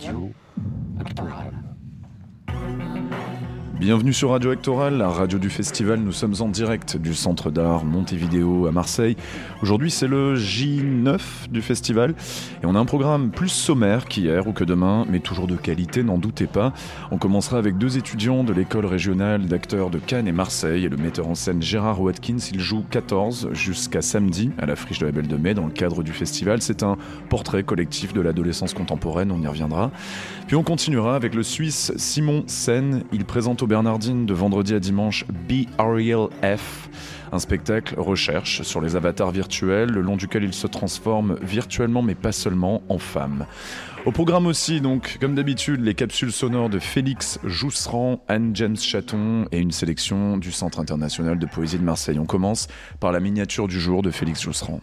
Radio Bienvenue sur Radio Actoral, la radio du festival. Nous sommes en direct du centre d'art Montevideo à Marseille. Aujourd'hui, c'est le J9 du festival et on a un programme plus sommaire qu'hier ou que demain, mais toujours de qualité, n'en doutez pas. On commencera avec deux étudiants de l'école régionale d'acteurs de Cannes et Marseille et le metteur en scène Gérard Watkins. Il joue 14 jusqu'à samedi à la Friche de la Belle de Mai dans le cadre du festival. C'est un portrait collectif de l'adolescence contemporaine, on y reviendra. Puis on continuera avec le Suisse Simon Sen. Il présente au Bernardine de vendredi à dimanche Be Ariel F, un spectacle recherche sur les avatars virtuels, le long duquel il se transforme virtuellement mais pas seulement en femme. Au programme aussi, donc, comme d'habitude, les capsules sonores de Félix Jousserand, Anne James Chaton et une sélection du Centre international de poésie de Marseille. On commence par la miniature du jour de Félix Jousserand.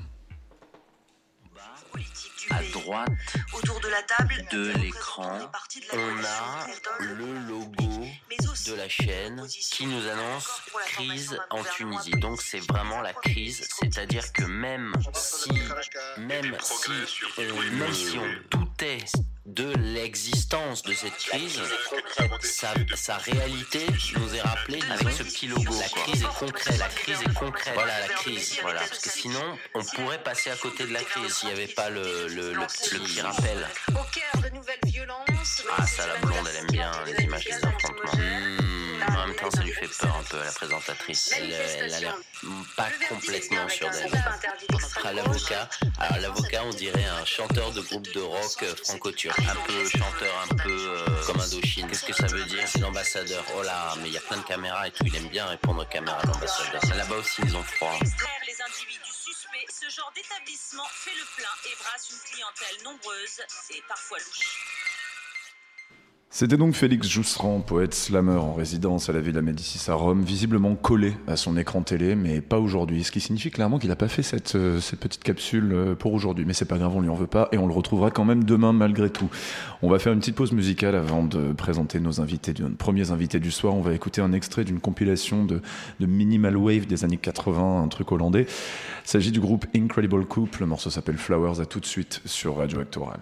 À droite Autour de la table, de l'écran, on a le logo de la chaîne qui nous annonce crise en Tunisie. Donc c'est vraiment la crise, c'est-à-dire que même si, même si, euh, même si on doutait de l'existence de cette crise, sa, sa réalité nous est rappelée avec ce petit logo. La crise est concrète, la crise est concrète. Voilà la crise, voilà. Parce que sinon, on pourrait passer à côté de la crise s'il n'y avait pas le, le, le, petit, le petit rappel. Au cœur de nouvelles violences. Ah, ça, la blonde, elle aime bien les images des affrontements. Mmh, en même temps, ça lui fait peur un peu à la présentatrice. Elle, elle a l'air pas complètement sûre d'elle. Ah, l'avocat, alors l'avocat, on dirait un chanteur de groupe de rock euh, franco-turc. Un peu chanteur, un peu euh, comme Indochine. Qu'est-ce que ça veut dire C'est l'ambassadeur? Oh là, mais il y a plein de caméras et tout. Il aime bien répondre aux caméras, l'ambassadeur. Là-bas aussi, ils ont froid. Extraire les individus suspects, ce genre d'établissement fait le plein et brasse une clientèle nombreuse et parfois louche. C'était donc Félix Jousserand, poète slammer en résidence à la Villa Médicis à Rome, visiblement collé à son écran télé, mais pas aujourd'hui. Ce qui signifie clairement qu'il n'a pas fait cette, euh, petite capsule euh, pour aujourd'hui. Mais c'est pas grave, on lui en veut pas et on le retrouvera quand même demain malgré tout. On va faire une petite pause musicale avant de présenter nos invités, nos premiers invités du soir. On va écouter un extrait d'une compilation de, de minimal wave des années 80, un truc hollandais. Il s'agit du groupe Incredible Couple. Le morceau s'appelle Flowers. À tout de suite sur Radio Actoral.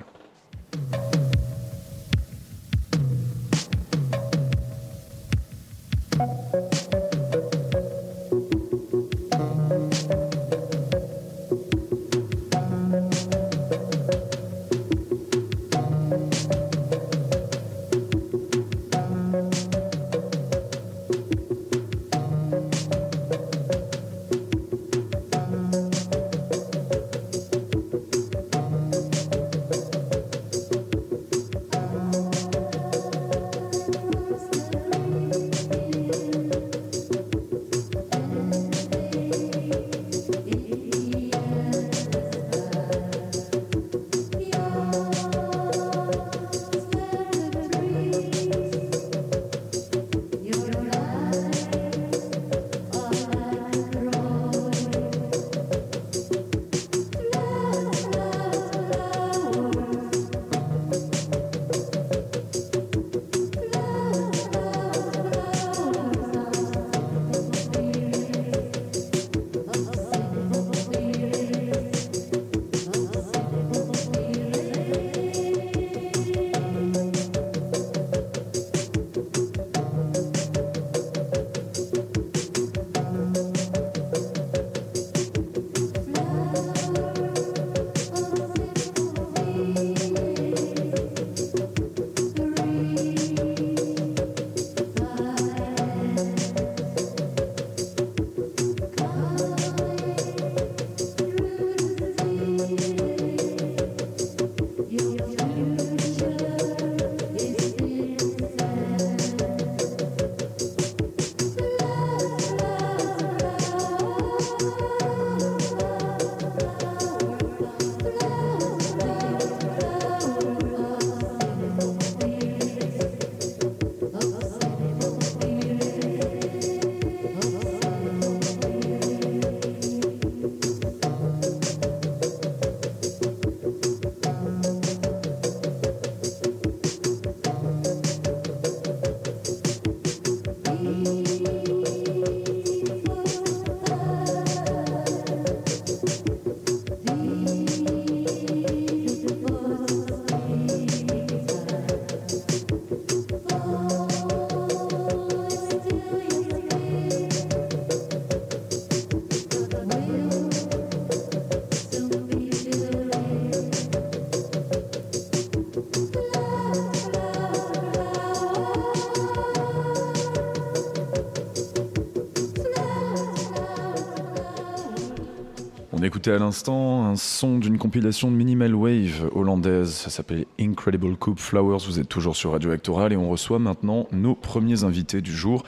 Écoutait à l'instant un son d'une compilation de minimal wave hollandaise. Ça s'appelle Incredible Coupe Flowers. Vous êtes toujours sur Radio Actoral et on reçoit maintenant nos premiers invités du jour.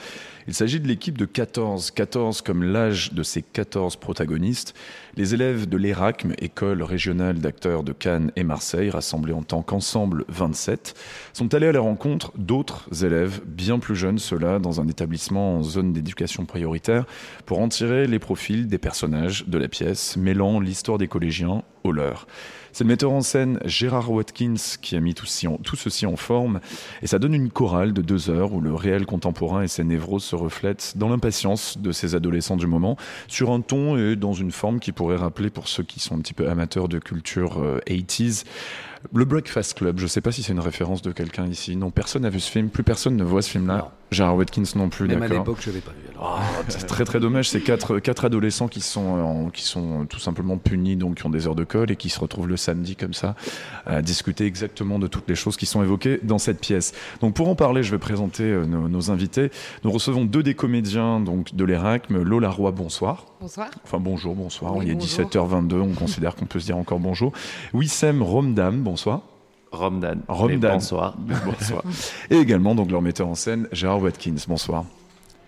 Il s'agit de l'équipe de 14, 14 comme l'âge de ces 14 protagonistes. Les élèves de l'ERACM, école régionale d'acteurs de Cannes et Marseille, rassemblés en tant qu'ensemble 27, sont allés à la rencontre d'autres élèves bien plus jeunes, ceux-là, dans un établissement en zone d'éducation prioritaire, pour en tirer les profils des personnages de la pièce, mêlant l'histoire des collégiens C'est le metteur en scène Gérard Watkins qui a mis tout, ceci en forme et ça donne une chorale de deux heures où le réel contemporain et ses névroses se reflètent dans l'impatience de ces adolescents du moment sur un ton et dans une forme qui pourrait rappeler pour ceux qui sont un petit peu amateurs de culture 80s euh, le Breakfast Club, je ne sais pas si c'est une référence de quelqu'un ici. Non, personne n'a vu ce film. Plus personne ne voit ce film-là. Gérard Watkins non plus, d'accord. à l'époque, je l'avais pas vu. Ah, c'est très très dommage. C'est quatre, quatre adolescents qui sont, qui sont tout simplement punis, donc qui ont des heures de colle et qui se retrouvent le samedi comme ça à discuter exactement de toutes les choses qui sont évoquées dans cette pièce. Donc pour en parler, je vais présenter euh, nos, invités. Nous recevons deux des comédiens donc de l'ERACM. Lola Roy, bonsoir. Bonsoir. Enfin bonjour, bonsoir. Il est 17h22, on considère qu'on peut se dire encore bonjour. Wissem Romdam, bonsoir. Romdan. Romdan. Bonsoir. bonsoir. Et également donc leur metteur en scène, Gérard Watkins. Bonsoir.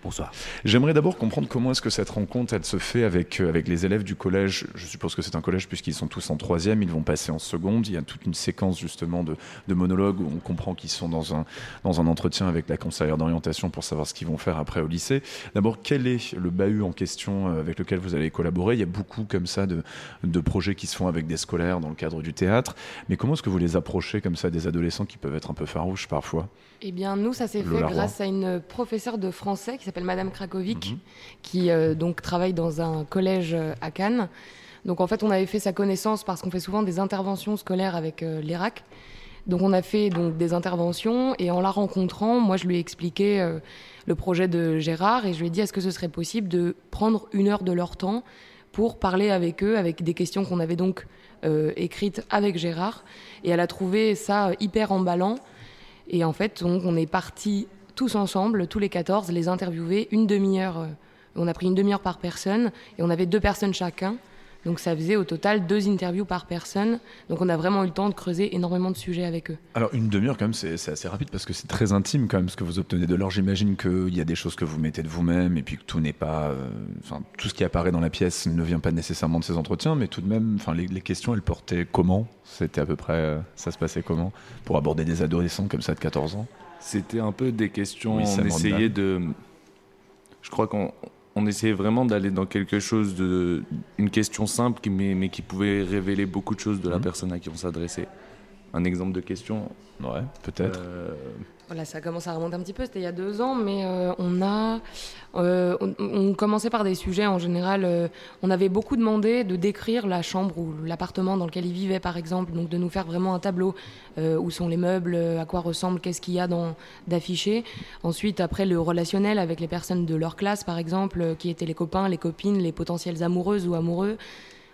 Bonsoir. J'aimerais d'abord comprendre comment est-ce que cette rencontre elle se fait avec, euh, avec les élèves du collège. Je suppose que c'est un collège puisqu'ils sont tous en troisième, ils vont passer en seconde. Il y a toute une séquence justement de, de monologues où on comprend qu'ils sont dans un, dans un entretien avec la conseillère d'orientation pour savoir ce qu'ils vont faire après au lycée. D'abord, quel est le bahut en question euh, avec lequel vous allez collaborer? Il y a beaucoup comme ça de, de projets qui se font avec des scolaires dans le cadre du théâtre. Mais comment est-ce que vous les approchez comme ça des adolescents qui peuvent être un peu farouches parfois? Eh bien, nous, ça s'est fait grâce à une professeure de français qui s'appelle Madame Krakovic, mhm. qui euh, donc travaille dans un collège euh, à Cannes. Donc en fait, on avait fait sa connaissance parce qu'on fait souvent des interventions scolaires avec euh, l'Irak. Donc on a fait donc des interventions et en la rencontrant, moi je lui ai expliqué le projet de Gérard et je lui ai dit est-ce que ce serait possible de prendre une heure de leur temps pour parler avec eux avec des questions qu'on avait donc écrites avec Gérard et elle a trouvé ça hyper emballant et en fait on est parti tous ensemble, tous les 14, les interviewer une demi-heure. Euh, on a pris une demi-heure par personne et on avait deux personnes chacun. Donc ça faisait au total deux interviews par personne. Donc on a vraiment eu le temps de creuser énormément de sujets avec eux. Alors une demi-heure quand même, c'est assez rapide parce que c'est très intime quand même ce que vous obtenez de l'or. J'imagine qu'il y a des choses que vous mettez de vous-même et puis que tout n'est pas... Euh, enfin, tout ce qui apparaît dans la pièce ne vient pas nécessairement de ces entretiens, mais tout de même, enfin, les, questions, elles portaient comment? C'était à peu près... Euh, ça se passait comment? Pour aborder des adolescents comme ça de 14 ans? C'était un peu des questions. on essayait de. Je crois qu'on on essayait vraiment d'aller dans quelque chose de. Une question simple, mais, mais qui pouvait révéler beaucoup de choses de la mhm. personne à qui on s'adressait. Un exemple de question Ouais, peut-être. Euh, voilà, ça commence à remonter un petit peu, c'était il y a deux ans, mais euh, on a. Euh, on, commençait par des sujets en général. Euh, on avait beaucoup demandé de décrire la chambre ou l'appartement dans lequel ils vivaient, par exemple, donc de nous faire vraiment un tableau où sont les meubles, à quoi ressemble, qu'est-ce qu'il y a dans d'affiché. Ensuite, après le relationnel avec les personnes de leur classe, par exemple, qui étaient les copains, les copines, les potentielles amoureuses ou amoureux.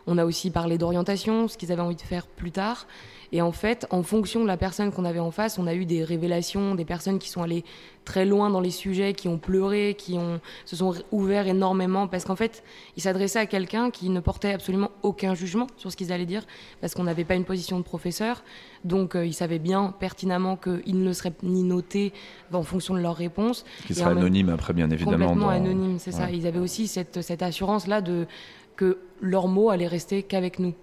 On a aussi parlé d'orientation, ce qu'ils avaient envie de faire plus tard. Et en fait, en fonction de la personne qu'on avait en face, on a eu des révélations, des personnes qui sont allées très loin dans les sujets, qui ont pleuré, qui ont, se sont ouverts énormément, parce qu'en fait, ils s'adressaient à quelqu'un qui ne portait absolument aucun jugement sur ce qu'ils allaient dire, parce qu'on n'avait pas une position de professeur. Donc, euh, ils savaient bien pertinemment qu'ils ne seraient ni notés en fonction de leurs réponses. Qui seraient anonymes après, bien évidemment. Complètement anonymes, c'est ça. Ils avaient aussi cette, cette assurance-là de que leurs mots allaient rester qu'avec nous.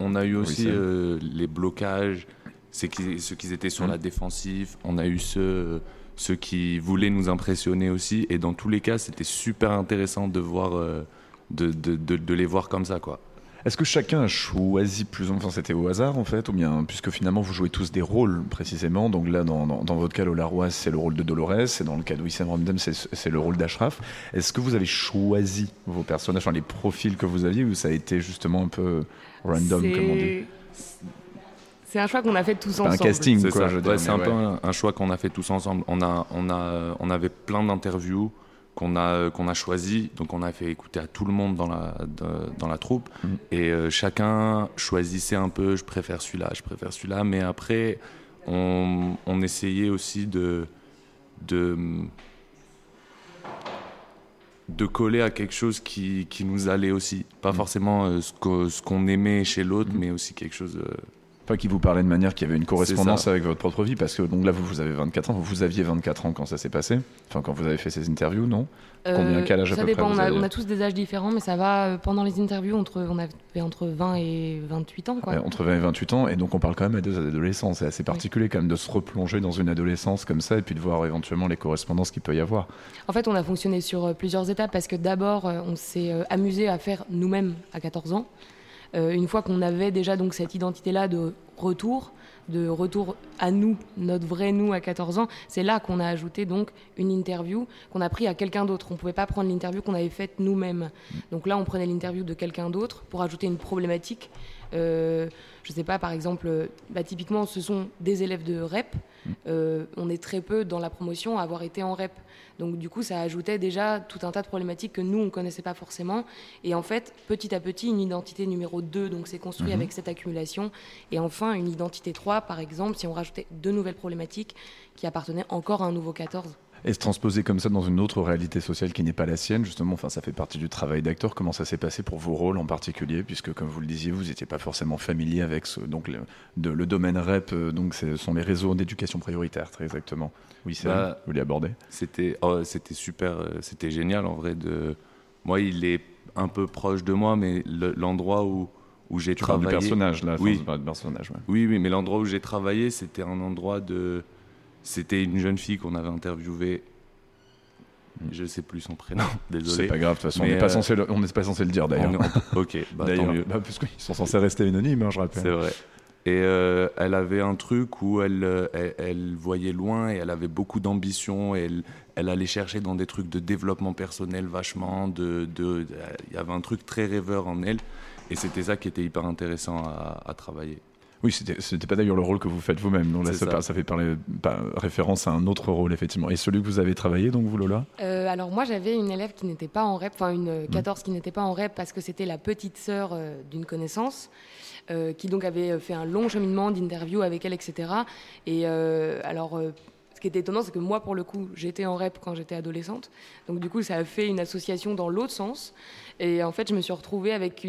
On, a eu aussi euh, les blocages, ceux qui étaient sur hmm. la défensive. On a eu ceux, ceux qui voulaient nous impressionner aussi. Et dans tous les cas, c'était super intéressant de voir, euh, de, de, de, les voir comme ça, quoi. Est-ce que chacun a choisi plus ou moins, c'était au hasard en fait, ou bien puisque finalement vous jouez tous des rôles précisément, donc là dans, dans, votre cas Lola Roy c'est le rôle de Dolores, et dans le cas de Wissam Ramdem c'est le rôle d'Ashraf. Est-ce que vous avez choisi vos personnages, enfin, les profils que vous aviez, ou ça a été justement un peu random comme on dit c'est un choix qu'on a fait tous ensemble. un casting, quoi. c'est un peu un, choix qu'on a fait tous ensemble. On, a, on, a, on avait plein d'interviews qu'on a, qu'on a choisi. Donc on a fait écouter à tout le monde dans la, dans la troupe. Mm. Et euh, chacun choisissait un peu, je préfère celui-là, je préfère celui-là. Mais après, on, on, essayait aussi de... de de coller à quelque chose qui, qui nous allait aussi. Pas Mm. forcément euh, ce qu'on aimait chez l'autre, Mm. mais aussi quelque chose. euh, Pas qui vous parlait de manière qui avait une correspondance avec votre propre vie, parce que donc là, vous, vous avez 24 ans, vous aviez 24 ans quand ça s'est passé, enfin quand vous avez fait ces interviews, non? Combien, quel âge à Euh, ça peu dépend, vous on, a, aviez on a tous des âges différents, mais ça va euh, pendant les interviews, entre, on avait entre 20 et 28 ans. Quoi. Ouais, Entre 20 et 28 ans, et donc on parle quand même à deux adolescents, c'est assez particulier quand même de se replonger dans une adolescence comme ça, et puis de voir éventuellement les correspondances qu'il peut y avoir. En fait, on a fonctionné sur euh, plusieurs étapes parce que d'abord, euh, on s'est euh, amusé à faire nous-mêmes à 14 ans. Euh, une fois qu'on avait déjà donc cette identité-là de retour, de retour à nous, notre vrai nous à 14 ans, c'est là qu'on a ajouté donc une interview qu'on a pris à quelqu'un d'autre. On ne pouvait pas prendre l'interview qu'on avait faite nous-mêmes. Donc là, on prenait l'interview de quelqu'un d'autre pour ajouter une problématique. Euh, je sais pas, par exemple, euh, bah, typiquement, ce sont des élèves de REP. Euh, on est très peu dans la promotion à avoir été en REP. Donc du coup, ça ajoutait déjà tout un tas de problématiques que nous, on ne connaissait pas forcément. Et en fait, petit à petit, une identité numéro 2, donc c'est construit Mhm. avec cette accumulation. Et enfin, une identité 3, par exemple, si on rajoutait deux nouvelles problématiques qui appartenaient encore à un nouveau 14. Et se transposer comme ça dans une autre réalité sociale qui n'est pas la sienne, justement, enfin, ça fait partie du travail d'acteur. Comment ça s'est passé pour vos rôles en particulier, puisque comme vous le disiez, vous n'étiez pas forcément familier avec ce, donc le, de- le domaine REP, euh, donc ce sont les réseaux d'éducation prioritaire, très exactement. Oui, c'est Bah, vous aborder? C'était oh, c'était super, euh, c'était génial en vrai. De... Moi, il est un peu proche de moi, mais le- l'endroit où, où j'ai Tu parles travaillé. du personnage là, Oui. personnage. ouais. Oui, oui, mais l'endroit où j'ai travaillé, c'était un endroit de. C'était une jeune fille qu'on avait interviewée. Je sais plus son prénom, C'est désolé. pas grave, de toute façon, on n'est pas, euh, censé le- on n'est pas censé le dire d'ailleurs. On Ok, bah, tant D'ailleurs, mieux. bah, parce qu'ils sont censés rester anonymes, hein, je rappelle. C'est vrai. Et euh, elle avait un truc où elle, euh, elle, elle voyait loin et elle avait beaucoup d'ambition. et Elle, elle allait chercher dans des trucs de développement personnel vachement. De, de, de- il y avait un truc très rêveur en elle. Et c'était ça qui était hyper intéressant à, à travailler. Oui, c'était pas d'ailleurs le rôle que vous faites vous-même. Donc là, C'est ça, ça. par- ça fait parler, référence à un autre rôle, effectivement. Et celui que vous avez travaillé, donc vous, Lola? Euh, alors moi j'avais une élève qui n'était pas en REP, enfin une euh, 14 qui n'était pas en REP parce que c'était la petite sœur euh, d'une connaissance euh, qui donc avait fait un long cheminement d'interview avec elle, etc. Et euh, alors euh, ce qui était étonnant c'est que moi pour le coup j'étais en REP quand j'étais adolescente, donc du coup ça a fait une association dans l'autre sens. Et en fait je me suis retrouvée avec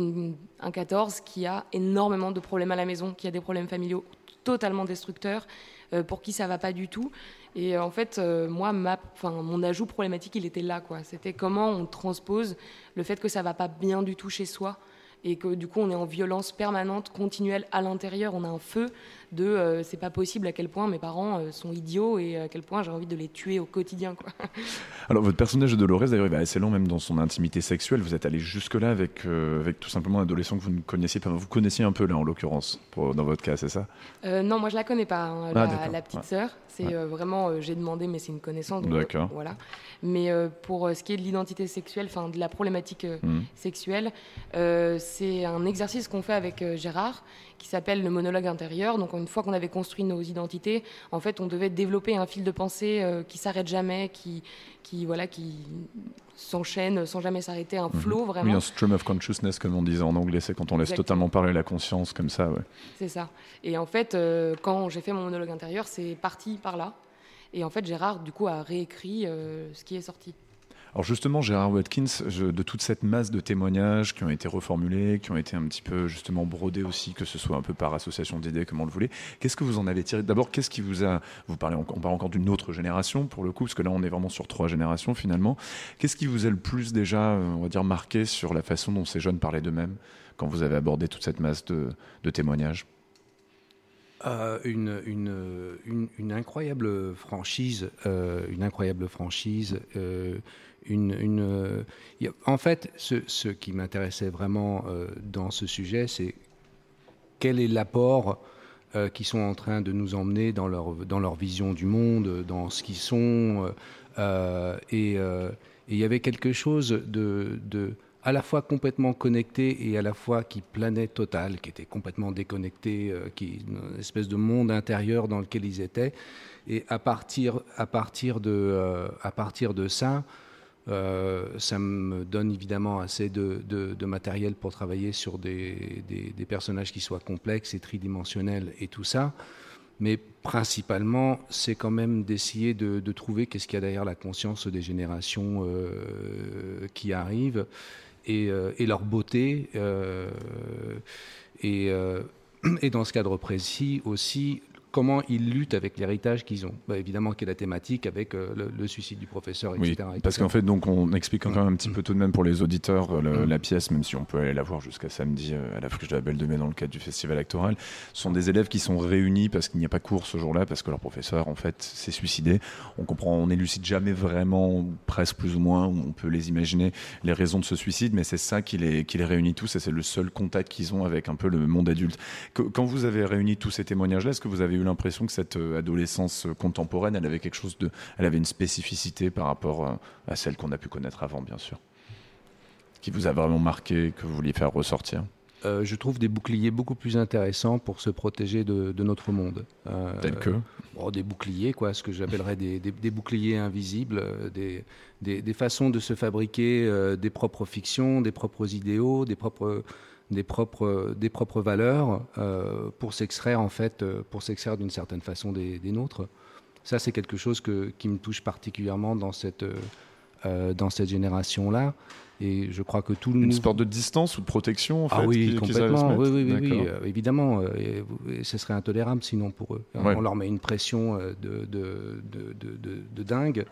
un 14 qui a énormément de problèmes à la maison, qui a des problèmes familiaux totalement destructeurs, euh, pour qui ça va pas du tout. Et en fait, euh, moi, mon ajout problématique, il était là. C'était comment on transpose le fait que ça va pas bien du tout chez soi et que du coup, on est en violence permanente, continuelle à l'intérieur. On a un feu de euh, c'est pas possible à quel point mes parents euh, sont idiots et à quel point j'ai envie de les tuer au quotidien, quoi. Alors, votre personnage de Dolores, d'ailleurs, il va assez loin, même dans son intimité sexuelle. Vous êtes allé jusque-là avec, euh, avec tout simplement un adolescent que vous ne connaissiez pas. Vous connaissiez un peu, là, en l'occurrence, pour- dans votre cas, c'est ça? Non, moi je la connais pas, hein, Ah, la, petite ouais. sœur. C'est Ouais. vraiment, j'ai demandé, mais c'est une connaissance. donc, D'accord. voilà. Mais pour ce qui est de l'identité sexuelle, enfin de la problématique Mhm. sexuelle, c'est un exercice qu'on fait avec Gérard qui s'appelle le monologue intérieur. Donc une fois qu'on avait construit nos identités, en fait, on devait développer un fil de pensée euh, qui s'arrête jamais, qui, qui voilà, qui s'enchaîne sans jamais s'arrêter, un flow Oui, vraiment. un stream of consciousness, comme on disait en anglais, c'est quand on laisse Exactement. totalement parler la conscience, comme ça, ouais. C'est ça. Et en fait, euh, quand j'ai fait mon monologue intérieur, c'est parti par là. Et en fait, Gérard, du coup, a réécrit euh, ce qui est sorti. Alors justement, Gérard Watkins, de toute cette masse de témoignages qui ont été reformulés, qui ont été un petit peu justement brodés aussi, que ce soit un peu par association d'idées, comme on le voulait, qu'est-ce que vous en avez tiré? D'abord, qu'est-ce qui vous a... Vous parlez, on parle encore d'une autre génération, pour le coup, parce que là, on est vraiment sur trois générations, finalement. Qu'est-ce qui vous a le plus déjà, on va dire, marqué sur la façon dont ces jeunes parlaient d'eux-mêmes, quand vous avez abordé toute cette masse de, témoignages? Euh, une incroyable franchise, euh, une incroyable franchise. euh, euh, en fait, ce, qui m'intéressait vraiment euh, dans ce sujet, c'est quel est l'apport euh, qu'ils sont en train de nous emmener dans leur, vision du monde, dans ce qu'ils sont. euh, et il y avait quelque chose de, à la fois complètement connecté et à la fois qui planait total, qui était complètement déconnecté, qui une espèce de monde intérieur dans lequel ils étaient. Et à partir, de, ça, ça me donne évidemment assez de, matériel pour travailler sur des, personnages qui soient complexes et tridimensionnels et tout ça. Mais principalement, c'est quand même d'essayer de, trouver qu'est-ce qu'il y a derrière la conscience des générations euh, qui arrivent et, euh, leur beauté. Euh, et, dans ce cadre précis aussi, comment ils luttent avec l'héritage qu'ils ont. Bah, évidemment, qui est la thématique avec euh, le, suicide du professeur, etc. Oui, parce qu'en fait, donc, on explique quand même un petit peu tout de même pour les auditeurs euh, mm. la pièce, même si on peut aller la voir jusqu'à samedi euh, à la friche de la Belle de Mai dans le cadre du festival actoral. Ce sont des élèves qui sont réunis parce qu'il n'y a pas cours ce jour-là, parce que leur professeur, en fait, s'est suicidé. On comprend, on n'élucide jamais vraiment, presque plus ou moins, on peut les imaginer, les raisons de ce suicide, mais c'est ça qui les, qui les réunit tous et c'est le seul contact qu'ils ont avec un peu le monde adulte. Quand vous avez réuni tous ces témoignages-là, est-ce que vous avez eu l'impression que cette euh, adolescence contemporaine, elle avait quelque chose de, elle avait une spécificité par rapport euh, à celle qu'on a pu connaître avant, bien sûr, qui vous a vraiment marqué, que vous vouliez faire ressortir? Euh, je trouve des boucliers beaucoup plus intéressants pour se protéger de, notre monde. Tel que? Des boucliers, quoi, ce que j'appellerais des, boucliers invisibles, des, des, façons de se fabriquer des propres fictions, des propres idéaux, des propres des propres, des propres valeurs euh, pour s'extraire en fait, euh, pour s'extraire d'une certaine façon des, nôtres. Ça, c'est quelque chose que, qui me touche particulièrement dans cette, euh, dans cette génération-là. Et je crois que tout le Une sport de distance ou de protection, en ah oui, complètement. oui, oui, oui, évidemment. Et, ce serait intolérable sinon pour eux. On leur met une pression de, de, de, de, dingue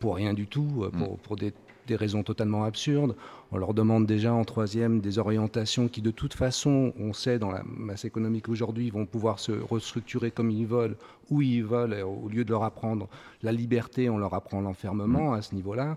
pour rien du tout, pour, mm. pour des des raisons totalement absurdes. On leur demande déjà en troisième des orientations qui, de toute façon, on sait dans la masse économique aujourd'hui, vont pouvoir se restructurer comme ils veulent, où ils veulent, au lieu de leur apprendre la liberté, on leur apprend l'enfermement à ce niveau-là.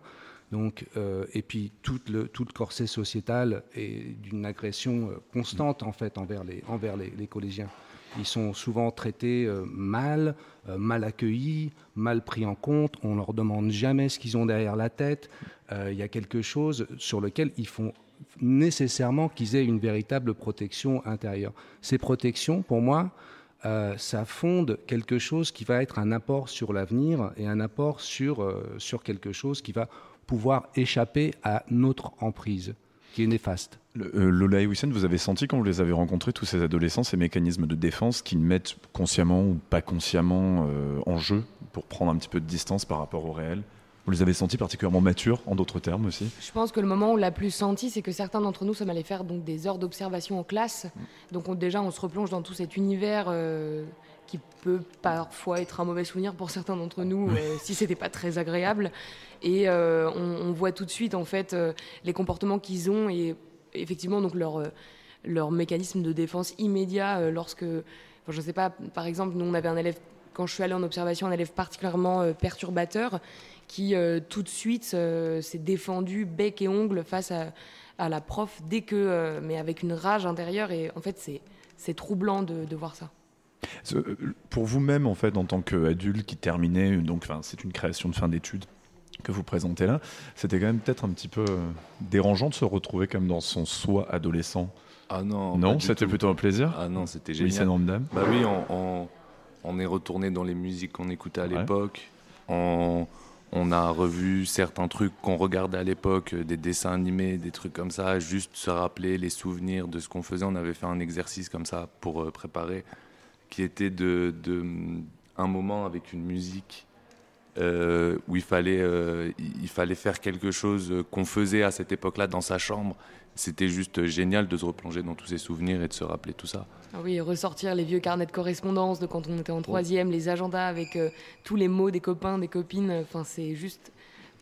Donc, euh, et puis tout le, tout corset sociétal est d'une agression euh, constante en fait envers les, envers les collégiens. Ils sont souvent traités euh, mal, mal accueillis, mal pris en compte. On leur demande jamais ce qu'ils ont derrière la tête. Euh, il y a quelque chose sur lequel il faut nécessairement qu'ils aient une véritable protection intérieure. Ces protections, pour moi, euh, ça fonde quelque chose qui va être un apport sur l'avenir et un apport euh, sur quelque chose qui va pouvoir échapper à notre emprise, qui est néfaste. Lola et Wissen, vous avez senti quand vous les avez rencontrés, tous ces adolescents, ces mécanismes de défense qui mettent consciemment ou pas consciemment en jeu pour prendre un petit peu de distance par rapport au réel? Vous les avez sentis particulièrement matures, en d'autres termes aussi? Je pense que le moment où on l'a plus senti, c'est que certains d'entre nous sommes allés faire donc, des heures d'observation en classe. Donc déjà, on se replonge dans tout cet univers euh, qui peut parfois être un mauvais souvenir pour certains d'entre nous, euh, si c'était pas très agréable. Et euh, on, voit tout de suite, en fait, les comportements qu'ils ont et effectivement, donc leur, leur mécanisme de défense immédiat lorsque... Enfin, je sais pas, par exemple, nous, on avait un élève quand je suis allée en observation, un élève particulièrement perturbateur qui euh, tout de suite euh, s'est défendu bec et ongle face à, la prof dès que, euh, mais avec une rage intérieure. Et en fait, c'est troublant de, de, voir ça. Pour vous-même, en fait, en tant qu'adulte qui terminait, donc, c'est une création de fin d'études que vous présentez là, c'était quand même peut-être un petit peu dérangeant de se retrouver comme dans son soi adolescent. Ah non. Non, c'était plutôt un plaisir. Ah non, c'était génial. Oui, Bah oui, on, on, est retourné dans les musiques qu'on écoutait à l'époque. On, on a revu certains trucs qu'on regardait à l'époque, euh, des dessins animés, des trucs comme ça, juste se rappeler les souvenirs de ce qu'on faisait. On avait fait un exercice comme ça pour euh, préparer, qui était de, un moment avec une musique euh, où il fallait, il fallait faire quelque chose qu'on faisait à cette époque-là dans sa chambre c'était juste génial de se replonger dans tous ces souvenirs et de se rappeler tout ça. Ah oui, ressortir les vieux carnets de correspondance de quand on était en troisième, les agendas avec euh, tous les mots des copains, des copines. Enfin, c'est juste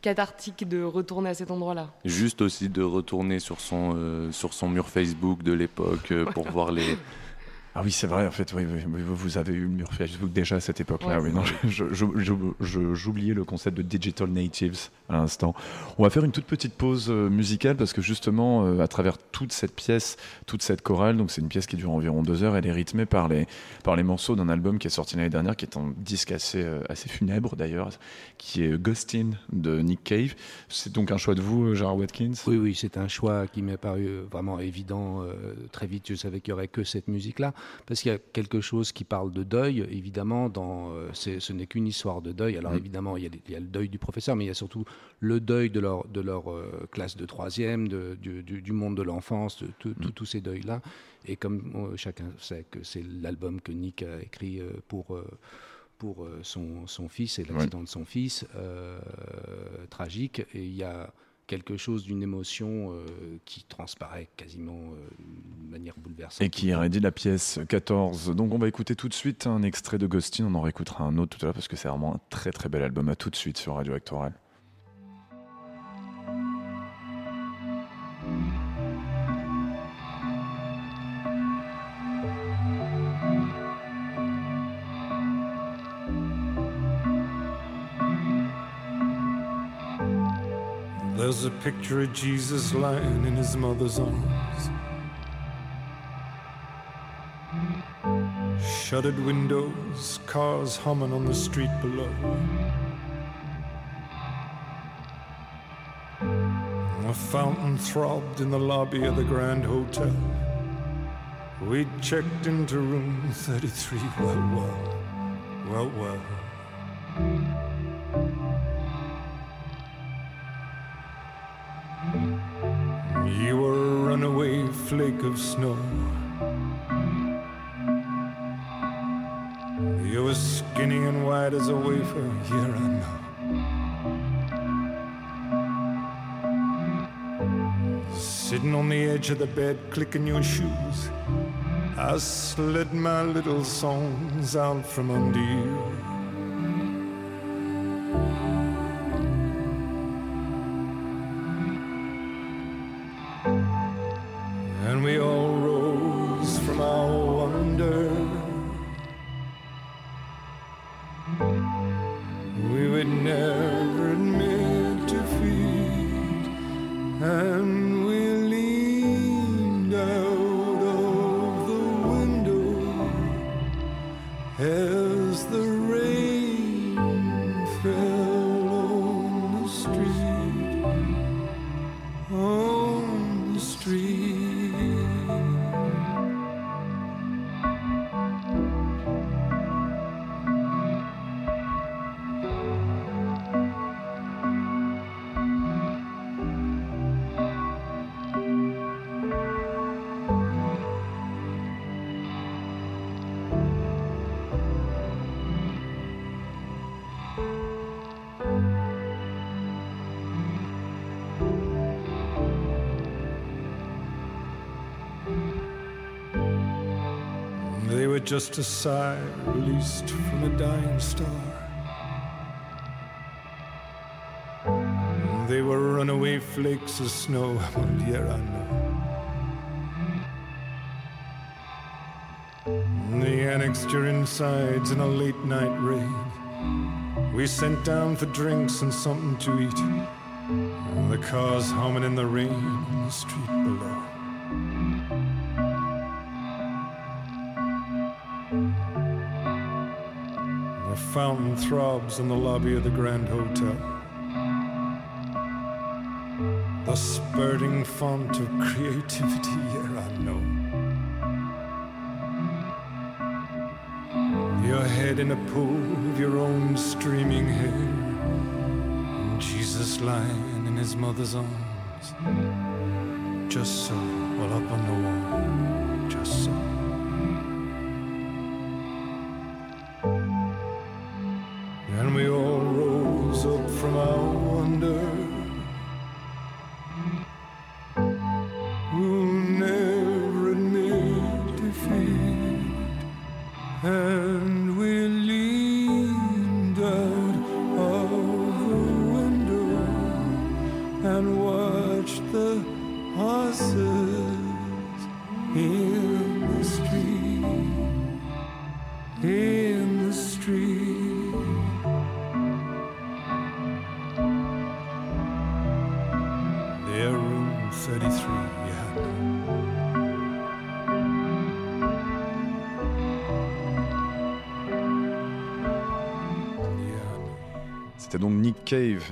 cathartique de retourner à cet endroit-là. Juste aussi de retourner sur son, euh, sur son mur Facebook de l'époque euh, pour voir les, ah oui, c'est vrai, en fait, oui, vous avez eu le mur Facebook déjà à cette époque-là. oui, non, j'oubliais le concept de digital natives à l'instant. On va faire une toute petite pause euh, musicale parce que justement, euh, à travers toute cette pièce, toute cette chorale, donc c'est une pièce qui dure environ deux heures, elle est rythmée par les, par les morceaux d'un album qui est sorti l'année dernière, qui est un disque assez, euh, assez funèbre d'ailleurs, qui est Ghostin de Nick Cave. C'est donc un choix de vous, Gérard Watkins? Oui, oui, c'est un choix qui m'est paru vraiment évident très vite. Je savais qu'il n'y aurait que cette musique-là. Parce qu'il y a quelque chose qui parle de deuil, évidemment, dans, ce n'est qu'une histoire de deuil. Alors mm. évidemment, il y, a, le deuil du professeur, mais il y a surtout le deuil de leur, de leur classe de troisième, de, du, du, monde de l'enfance, de mm. tous ces deuils-là. Et comme chacun sait que c'est l'album que Nick a écrit pour pour euh, son, son fils et l'accident de son fils, euh, tragique. Et il y a quelque chose d'une émotion euh, qui transparaît quasiment de manière bouleversante. Et qui irradie la pièce 14. Donc on va écouter tout de suite un extrait de Ghostin, on en réécoutera un autre tout à l'heure parce que c'est vraiment un très très bel album. À tout de suite sur Radio Actoral. There's a picture of Jesus lying in his mother's arms. Shuttered windows, cars humming on the street below. A fountain throbbed in the lobby of the Grand Hotel. We checked into room 33. Well, well, well, well. Flake of snow. You were skinny and white as a wafer, here I know. Sitting on the edge of the bed, clicking your shoes, I slid my little songs out from under you. Just a sigh released from a dying star. They were runaway flakes of snow, well, yeah, I know. They annexed your insides in a late night raid. We sent down for drinks and something to eat. The cars humming in the rain in the street below. Fountain throbs in the lobby of the Grand Hotel. The spurting font of creativity, yeah, I know. Your head in a pool of your own streaming hair. Jesus lying in his mother's arms. Just so, well up on the wall. Just so.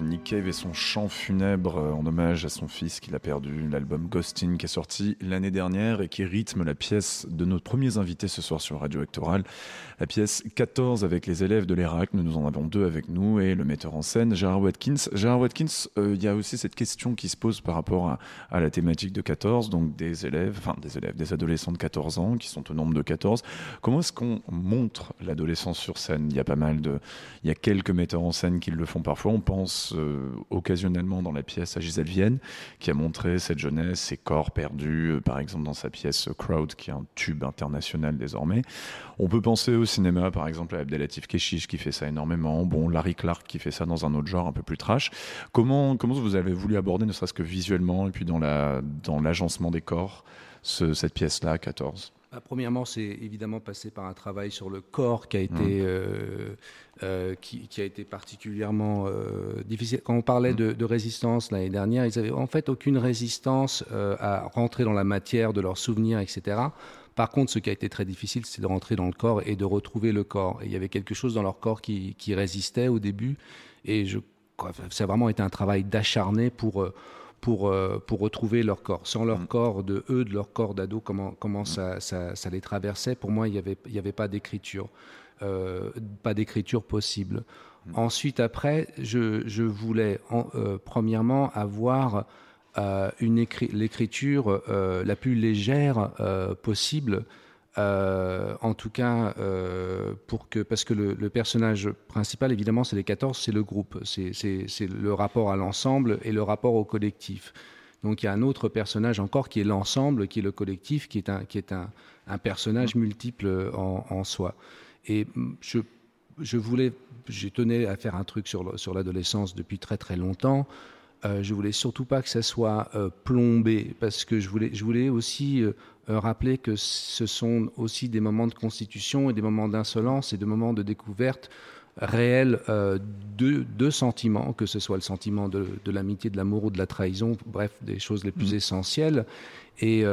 не Cave. Et son chant funèbre euh, en hommage à son fils qu'il a perdu. L'album Ghosting qui est sorti l'année dernière et qui rythme la pièce de nos premiers invités ce soir sur Radio Actoral. La pièce 14 avec les élèves de l'ERAC. Nous en avons deux avec nous et le metteur en scène Gérard Watkins. Gérard Watkins, euh, il y a aussi cette question qui se pose par rapport à, à, la thématique de 14, donc des élèves, enfin des élèves, des adolescents de 14 ans qui sont au nombre de 14. Comment est-ce qu'on montre l'adolescence sur scène? Il y a pas mal de, il y a quelques metteurs en scène qui le font parfois. On pense euh, occasionnellement dans la pièce à Gisèle Vienne, qui a montré cette jeunesse, ses corps perdus, euh, par exemple dans sa pièce Crowd, qui est un tube international désormais. On peut penser au cinéma, par exemple à Abdelatif Keshish, qui fait ça énormément. Bon, Larry Clark, qui fait ça dans un autre genre un peu plus trash. Comment, comment vous avez voulu aborder, ne serait-ce que visuellement, et puis dans l'agencement la, dans des corps, ce, cette pièce-là, 14 bah, Premièrement, c'est évidemment passé par un travail sur le corps qui a été, mmh. euh, euh, qui, qui, a été particulièrement euh, difficile. Quand on parlait mmh. de, de résistance l'année dernière, ils avaient en fait aucune résistance à rentrer dans la matière de leurs souvenirs, etc. Par contre, ce qui a été très difficile, c'est de rentrer dans le corps et de retrouver le corps. Et il y avait quelque chose dans leur corps qui, qui résistait au début. Et je, ça a vraiment été un travail d'acharné pour pour, euh, pour retrouver leur corps. Sans leur mm. corps de eux, de leur corps d'ado, comment, comment mm. ça, ça, ça, les traversait, pour moi, il n'y avait, il avait pas d'écriture. Euh, pas d'écriture possible. Mm. Ensuite, après, je, je voulais, en, euh, premièrement, avoir l'écriture la plus légère possible euh, en tout cas, euh, pour que, parce que le, le personnage principal, évidemment, c'est les 14, c'est le groupe, c'est le rapport à l'ensemble et le rapport au collectif. Donc il y a un autre personnage encore qui est l'ensemble, qui est le collectif, qui est un, qui est un, un personnage multiple en, en, soi. Et je, je voulais, j'ai tenu à faire un truc sur, sur l'adolescence depuis très très longtemps. Euh, je voulais surtout pas que ça soit euh, plombé parce que je voulais, je voulais aussi euh, euh, rappeler que ce sont aussi des moments de constitution et des moments d'insolence et des moments de découverte réels euh, de, de, sentiments, que ce soit le sentiment de, de l'amitié, de l'amour ou de la trahison, bref, des choses les plus mmh. essentielles. Et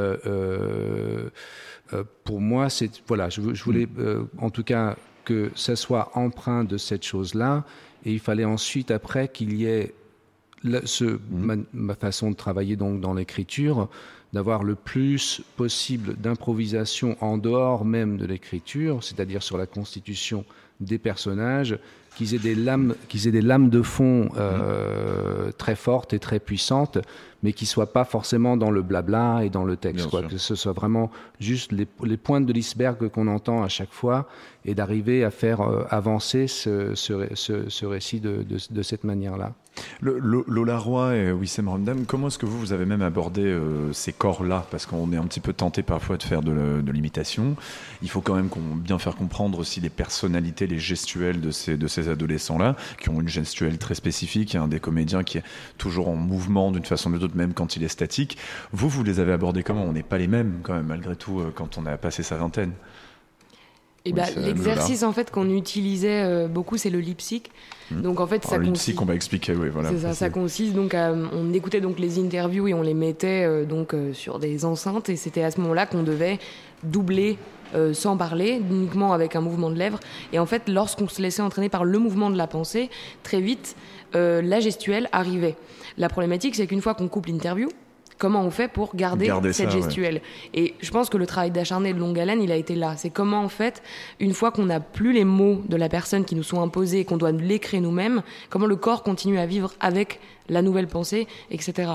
pour moi, c'est voilà, je, je voulais en tout cas que ça soit empreint de cette chose-là, et il fallait ensuite après qu'il y ait ce, mmh. ma, ma, façon de travailler donc dans l'écriture, d'avoir le plus possible d'improvisation en dehors même de l'écriture, c'est-à-dire sur la constitution des personnages, qu'ils aient des lames, qu'ils aient des lames de fond euh, très fortes et très puissantes, mais qui soient pas forcément dans le blabla et dans le texte, quoi, que ce soit vraiment juste les, les pointes de l'iceberg qu'on entend à chaque fois, et d'arriver à faire euh, avancer ce, ce, ce, ce récit de, de, de cette manière-là. Lola Roy et Wissem Ramdam, comment est-ce que vous, vous avez même abordé euh, ces corps-là? Parce qu'on est un petit peu tenté parfois de faire de, de l'imitation. Il faut quand même bien faire comprendre aussi les personnalités, les gestuels de ces, de ces adolescents-là, qui ont une gestuelle très spécifique. Il y a un des comédiens qui est toujours en mouvement d'une façon ou d'une autre, même quand il est statique. Vous, vous les avez abordés comment? On n'est pas les mêmes quand même, malgré tout, euh, quand on a passé sa vingtaine. Et bah, l'exercice en fait qu'on utilisait euh, beaucoup, c'est le lipsic. Mmh. Donc en fait, ça le consiste... on va expliquer, oui, voilà. Ça, ça consiste donc à, on écoutait donc les interviews et on les mettait euh, donc euh, sur des enceintes et c'était à ce moment-là qu'on devait doubler euh, sans parler, uniquement avec un mouvement de lèvres. Et en fait, lorsqu'on se laissait entraîner par le mouvement de la pensée, très vite, euh, la gestuelle arrivait. La problématique, c'est qu'une fois qu'on coupe l'interview, comment on fait pour garder, garder cette ça, gestuelle? Ouais. Et je pense que le travail d'acharné de longue haleine, il a été là. C'est comment, en fait, une fois qu'on n'a plus les mots de la personne qui nous sont imposés et qu'on doit l'écrire nous-mêmes, comment le corps continue à vivre avec la nouvelle pensée, etc.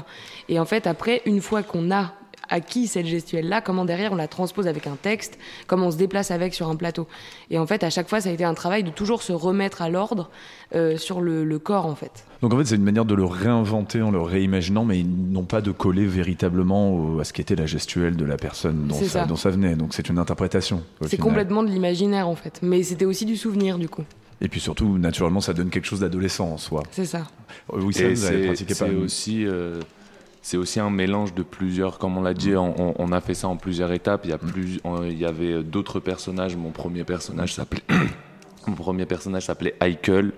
Et en fait, après, une fois qu'on a acquis cette gestuelle-là, comment derrière on la transpose avec un texte, comment on se déplace avec sur un plateau. Et en fait, à chaque fois, ça a été un travail de toujours se remettre à l'ordre euh, sur le, le, corps, en fait. Donc en fait, c'est une manière de le réinventer en le réimaginant, mais non pas de coller véritablement au, à ce qu'était la gestuelle de la personne dont, ça, ça. dont ça venait. Donc c'est une interprétation. C'est complètement de l'imaginaire, en fait. Mais c'était aussi du souvenir, du coup. Et puis surtout, naturellement, ça donne quelque chose d'adolescent en soi. C'est ça. Oui, ça, vous avez pratiqué pas. C'est aussi... Euh c'est aussi un mélange de plusieurs, comme on l'a dit, on, on, a fait ça en plusieurs étapes. Il y, a plus, on, il y avait d'autres personnages. Mon premier personnage s'appelait, mon premier personnage s'appelait Heikel.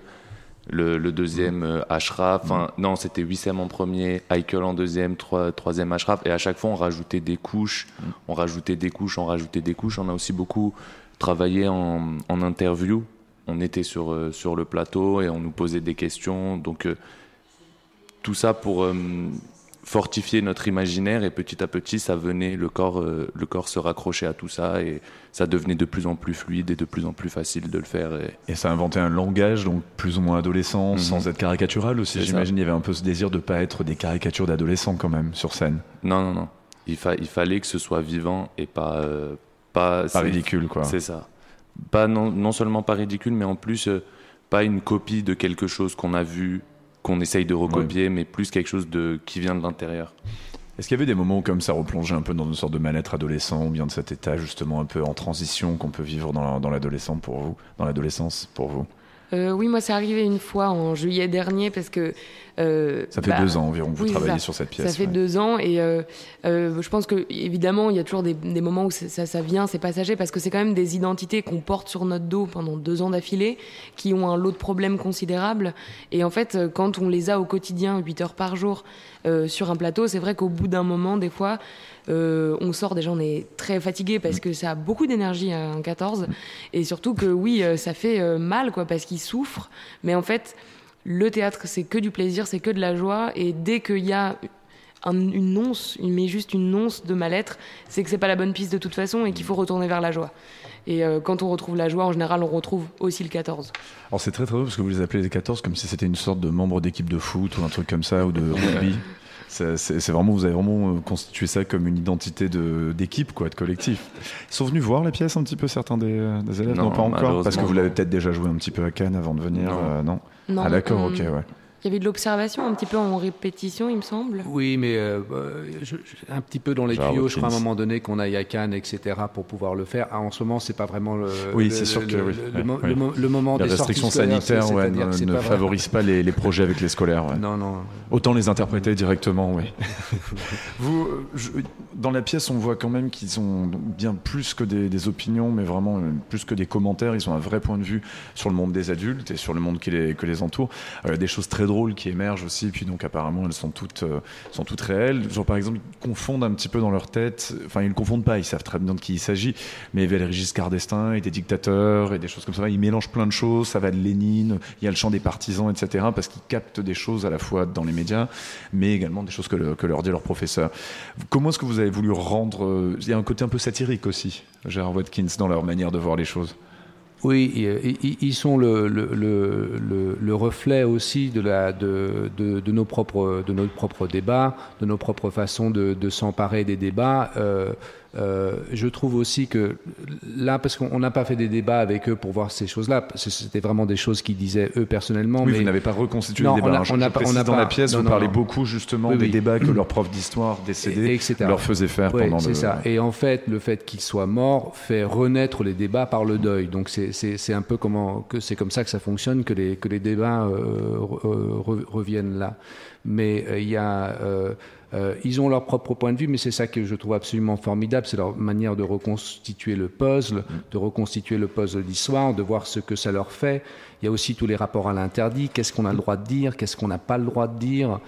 Le, le deuxième euh, Ashraf. Enfin, non, c'était Wissem en premier, Heikel en deuxième, trois, troisième Ashraf. Et à chaque fois, on rajoutait des couches, on rajoutait des couches, on rajoutait des couches. On a aussi beaucoup travaillé en, en interview on était sur, sur le plateau et on nous posait des questions. Donc, tout ça pour fortifier notre imaginaire et petit à petit ça venait le corps euh, le corps se raccrochait à tout ça et ça devenait de plus en plus fluide et de plus en plus facile de le faire et, ça a inventé un langage donc plus ou moins adolescent mhm. sans être caricatural aussi j'imagine. Il y avait un peu ce désir de pas être des caricatures d'adolescents quand même sur scène. Non non non. Il, il fallait que ce soit vivant et pas euh, pas, pas ridicule quoi. C'est ça. Pas non, non, seulement pas ridicule mais en plus euh, pas une copie de quelque chose qu'on a vu qu'on essaye de recopier, mais plus quelque chose de, qui vient de l'intérieur. Est-ce qu'il y avait des moments où comme ça replonger un peu dans une sorte de mal-être adolescent ou bien de cet état justement un peu en transition qu'on peut vivre dans l'adolescence pour vous, dans l'adolescence pour vous? Euh, oui, moi, c'est arrivé une fois en juillet dernier parce que. Euh, ça fait bah, deux ans environ que vous travaillez sur cette pièce. Ça fait deux ans et euh, je pense que évidemment, il y a toujours des, moments où ça, ça vient, c'est passager parce que c'est quand même des identités qu'on porte sur notre dos pendant deux ans d'affilée, qui ont un lot de problèmes considérables. Et en fait, quand on les a au quotidien, 8 heures par jour, sur un plateau, c'est vrai qu'au bout d'un moment, des fois, euh, on sort déjà, on est très fatigué parce que ça a beaucoup d'énergie un 14. Et surtout que oui, euh, ça fait euh, mal, quoi, parce qu'il souffre. Mais en fait, le théâtre, c'est que du plaisir, c'est que de la joie. Et dès qu'il y a une once, mais juste une once de mal-être, c'est que c'est pas la bonne piste de toute façon et qu'il faut retourner vers la joie. Et quand on retrouve la joie, en général, on retrouve aussi le 14. Alors c'est très très beau parce que vous les appelez les 14 comme si c'était une sorte de membre d'équipe de foot ou un truc comme ça ou de rugby. C'est vraiment, vous avez vraiment euh, constitué ça comme une identité d'équipe, quoi, de collectif. Ils sont venus voir la pièce un petit peu, certains des, euh, élèves? Non, pas encore, parce que vous l'avez peut-être déjà joué un petit peu à Cannes avant de venir, non, euh, non? Ah d'accord, ok, ouais. Il y avait de l'observation un petit peu en répétition, il me semble. Oui, mais euh, bah, un petit peu dans les tuyaux, je crois à un moment donné qu'on aille à Cannes, etc., pour pouvoir le faire. Ah, en ce moment, c'est pas vraiment le. Oui, c'est sûr que le, oui. le, moment des restrictions sanitaires ne, favorisent pas les, les, projets avec les scolaires. Non, non. Autant les interpréter directement, oui. Vous, dans la pièce, on voit quand même qu'ils ont bien plus que des, opinions, mais vraiment euh, plus que des commentaires. Ils ont un vrai point de vue sur le monde des adultes et sur le monde qui les, que les entoure. Euh, des choses très drôles qui émergent aussi, puis donc apparemment elles sont toutes, euh, sont toutes réelles. Genre par exemple, ils confondent un petit peu dans leur tête, enfin ils ne confondent pas, ils savent très bien de qui il s'agit, mais Valéry Giscard d'Estaing et des dictateurs et des choses comme ça, ils mélangent plein de choses, ça va de Lénine, il y a le chant des partisans, etc., parce qu'ils captent des choses à la fois dans les médias, mais également des choses que, que leur dit leur professeur. Comment est-ce que vous avez voulu rendre... Euh, il y a un côté un peu satirique aussi, Gérard Watkins, dans leur manière de voir les choses? Oui, ils sont le, le, le, le, reflet aussi de, la, de, de, de, nos propres, de notre propre débat, de nos propres façons de, de s'emparer des débats. Euh, euh, je trouve aussi que là, parce qu'on n'a pas fait des débats avec eux pour voir ces choses-là, c'était vraiment des choses qu'ils disaient eux personnellement. Oui, mais vous n'avez pas reconstitué les débats. On a, on a, dans la pièce, vous parlez beaucoup justement des débats que leur prof d'histoire décédé leur faisait faire pendant c'est ça. Et en fait, le fait qu'il soit mort fait renaître les débats par le deuil. Donc c'est un peu comment que c'est comme ça que ça fonctionne que les que les débats euh, reviennent là. Mais euh, il y a euh, ils ont leur propre point de vue, mais c'est ça que je trouve absolument formidable, c'est leur manière de reconstituer le puzzle, de reconstituer le puzzle d'histoire, de voir ce que ça leur fait. Il y a aussi tous les rapports à l'interdit, qu'est-ce qu'on a le droit de dire, qu'est-ce qu'on n'a pas le droit de dire.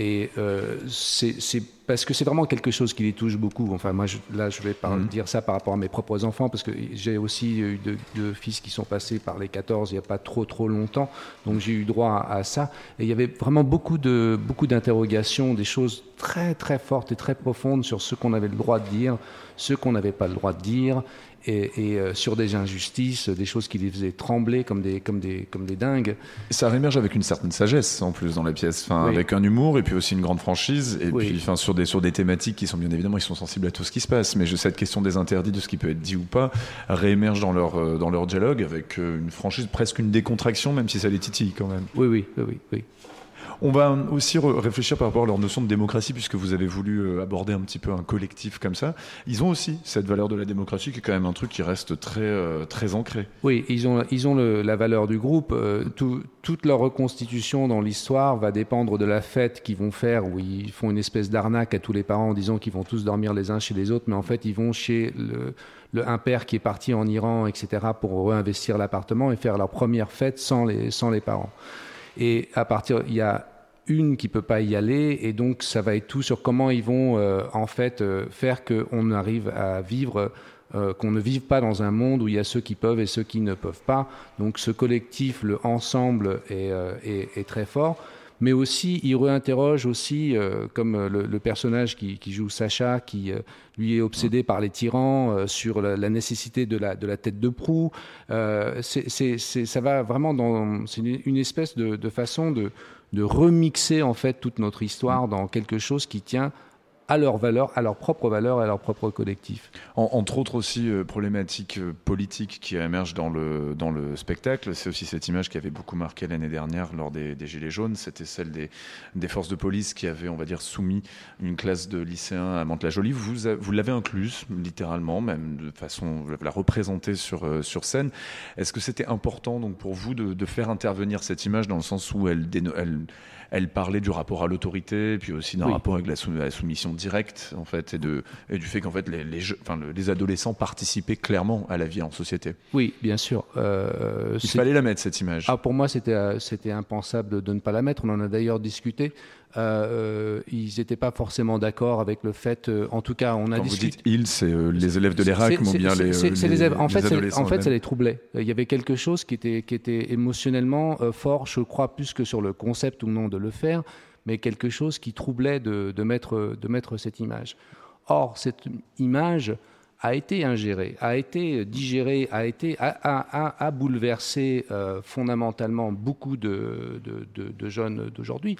Et euh, c'est parce que c'est vraiment quelque chose qui les touche beaucoup. Enfin, moi, là, je vais pas mhm. dire ça par rapport à mes propres enfants, parce que j'ai aussi eu deux, fils qui sont passés par les 14 il n'y a pas trop, trop longtemps. Donc, j'ai eu droit à, ça. Et il y avait vraiment beaucoup de beaucoup d'interrogations, des choses très, très fortes et très profondes sur ce qu'on avait le droit de dire, ce qu'on n'avait pas le droit de dire et, euh, sur des injustices, des choses qui les faisaient trembler comme des, comme des, comme des dingues. Ça rémerge avec une certaine sagesse en plus dans la pièce, enfin, avec un humour et puis aussi une grande franchise, et puis enfin, sur, des, sur des thématiques qui sont bien évidemment, ils sont sensibles à tout ce qui se passe, mais cette question des interdits, de ce qui peut être dit ou pas, réémerge dans leur, euh, dans leur dialogue avec euh, une franchise, presque une décontraction, même si ça les titille quand même. Oui, oui, oui, oui. On va aussi réfléchir par rapport à leur notion de démocratie, puisque vous avez voulu euh, aborder un petit peu un collectif comme ça. Ils ont aussi cette valeur de la démocratie, qui est quand même un truc qui reste très, euh, très ancré. Oui, ils ont, ils ont la valeur du groupe. Euh, toute leur reconstitution dans l'histoire va dépendre de la fête qu'ils vont faire, où ils font une espèce d'arnaque à tous les parents en disant qu'ils vont tous dormir les uns chez les autres, mais en fait, ils vont chez le, le, un père qui est parti en Iran, etc., pour réinvestir l'appartement et faire leur première fête sans les, sans les parents. Et à partir, il y a une qui peut pas y aller, et donc ça va être tout sur comment ils vont en fait faire qu'on arrive à vivre qu'on ne vive pas dans un monde où il y a ceux qui peuvent et ceux qui ne peuvent pas. Donc ce collectif, le ensemble, est, est très fort mais aussi il réinterroge aussi, euh, comme euh, le, personnage qui, joue Sacha, qui euh, lui est obsédé par les tyrans, sur la, nécessité de la, de la tête de proue. c'est, ça va vraiment dans, c'est une, espèce de, de façon de, de remixer en fait toute notre histoire dans quelque chose qui tient à leur valeur, à leur propre valeur, à leur propre collectif. entre autres aussi euh, problématiques euh, politiques qui émergent dans le, dans le spectacle, c'est aussi cette image qui avait beaucoup marqué l'année dernière lors des, Gilets jaunes, c'était celle des, des, forces de police qui avaient, on va dire, soumis une classe de lycéens à Mantes-la-Jolie. Vous, vous l'avez incluse, littéralement, même de façon, vous la représenter sur, euh, sur scène. Est-ce que c'était important donc pour vous de, de, faire intervenir cette image dans le sens où elle, elle elle parlait du rapport à l'autorité, puis aussi d'un rapport avec la, soumission directe, en fait, et, de, et du fait qu'en fait les, les, enfin, les, adolescents participaient clairement à la vie en société. Oui, bien sûr. Euh, Il fallait la mettre cette image. Ah, pour moi, c'était c'était impensable de ne pas la mettre. On en a d'ailleurs discuté. Euh, ils n'étaient pas forcément d'accord avec le fait, euh, en tout cas, on a Quand discuté. Vous dites ils, c'est euh, les élèves de l'ERAC ou bien les, les, En fait, en fait ça les troublait. Il y avait quelque chose qui était, qui était émotionnellement fort, je crois, plus que sur le concept ou non de le faire, mais quelque chose qui troublait de, de mettre, de mettre cette image. Or, cette image a été ingérée, a été digérée, a, été, a, a, a bouleversé fondamentalement beaucoup de, de, de jeunes d'aujourd'hui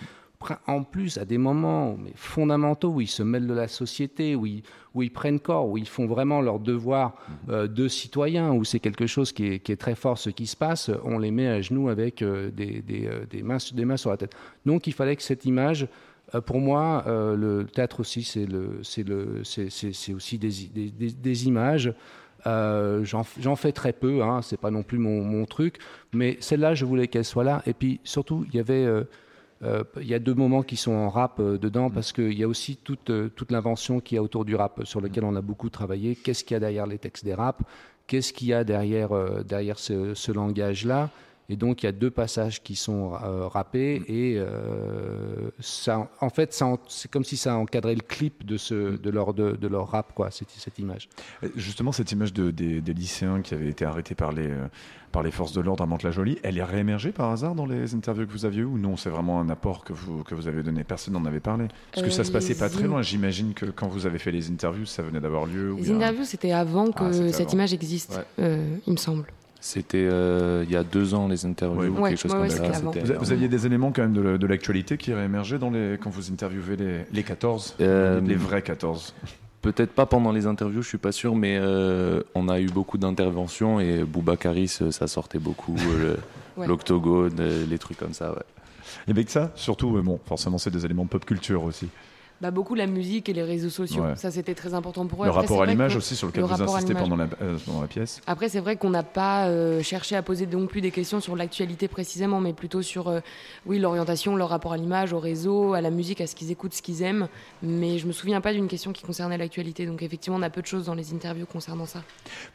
en plus à des moments mais fondamentaux où ils se mêlent de la société, où ils, où ils prennent corps, où ils font vraiment leur devoir mhm. euh, de citoyens, où c'est quelque chose qui est, qui est, très fort ce qui se passe, on les met à genoux avec euh, des, des, euh, des, mains, des mains sur la tête. Donc il fallait que cette image, pour moi, le théâtre aussi, c'est aussi des, images. J'en fais très peu, hein, c'est pas non plus mon, mon truc, mais celle-là, je voulais qu'elle soit là. Et puis surtout, il y avait il y a deux moments qui sont en rap euh, dedans mm. parce qu'il y a aussi toute, euh, toute l'invention qui y a autour du rap sur lequel on a beaucoup travaillé. Qu'est-ce qu'il y a derrière les textes des raps Qu'est-ce qu'il y a derrière, derrière ce, ce langage-là? Et donc il y a deux passages qui sont euh, rappés et euh, ça, en fait, c'est comme si ça encadrait le clip de, ce, de, leur, de, de leur rap, quoi, cette, cette, image. Justement, cette image de, des, des, lycéens qui avaient été arrêtés par les, euh, par les forces de l'ordre à Mantes-la-Jolie, elle est réémergée par hasard dans les interviews que vous aviez eues ou non C'est vraiment un apport que vous, que vous avez donné? Personne n'en avait parlé Parce que ça se passait pas très loin. J'imagine que quand vous avez fait les interviews, ça venait d'avoir lieu. Les interviews, c'était avant ah, que cette image existe, il me semble. C'était euh, il y a deux ans les interviews, quelque chose comme ça. Vous, aviez des éléments quand même de, l'actualité qui réémergeaient dans les, quand vous interviewez les, les 14, euh, les vrais 14 Peut-être pas pendant les interviews, je suis pas sûr, mais euh, on a eu beaucoup d'interventions et Boubacaris, ça sortait beaucoup, l'octogone, les trucs comme ça. Ouais. Et avec ça, surtout, bon, forcément, c'est des éléments pop culture aussi bah, beaucoup la musique et les réseaux sociaux. Ça, c'était très important pour eux. Le rapport à l'image aussi, sur lequel vous insistez pendant la, euh, pendant la, pièce. Après, c'est vrai qu'on n'a pas euh, cherché à poser non plus des questions sur l'actualité précisément, mais plutôt sur euh, oui, l'orientation, leur rapport à l'image, au réseau, à la musique, à ce qu'ils écoutent, ce qu'ils aiment. Mais je me souviens pas d'une question qui concernait l'actualité. Donc, effectivement, on a peu de choses dans les interviews concernant ça.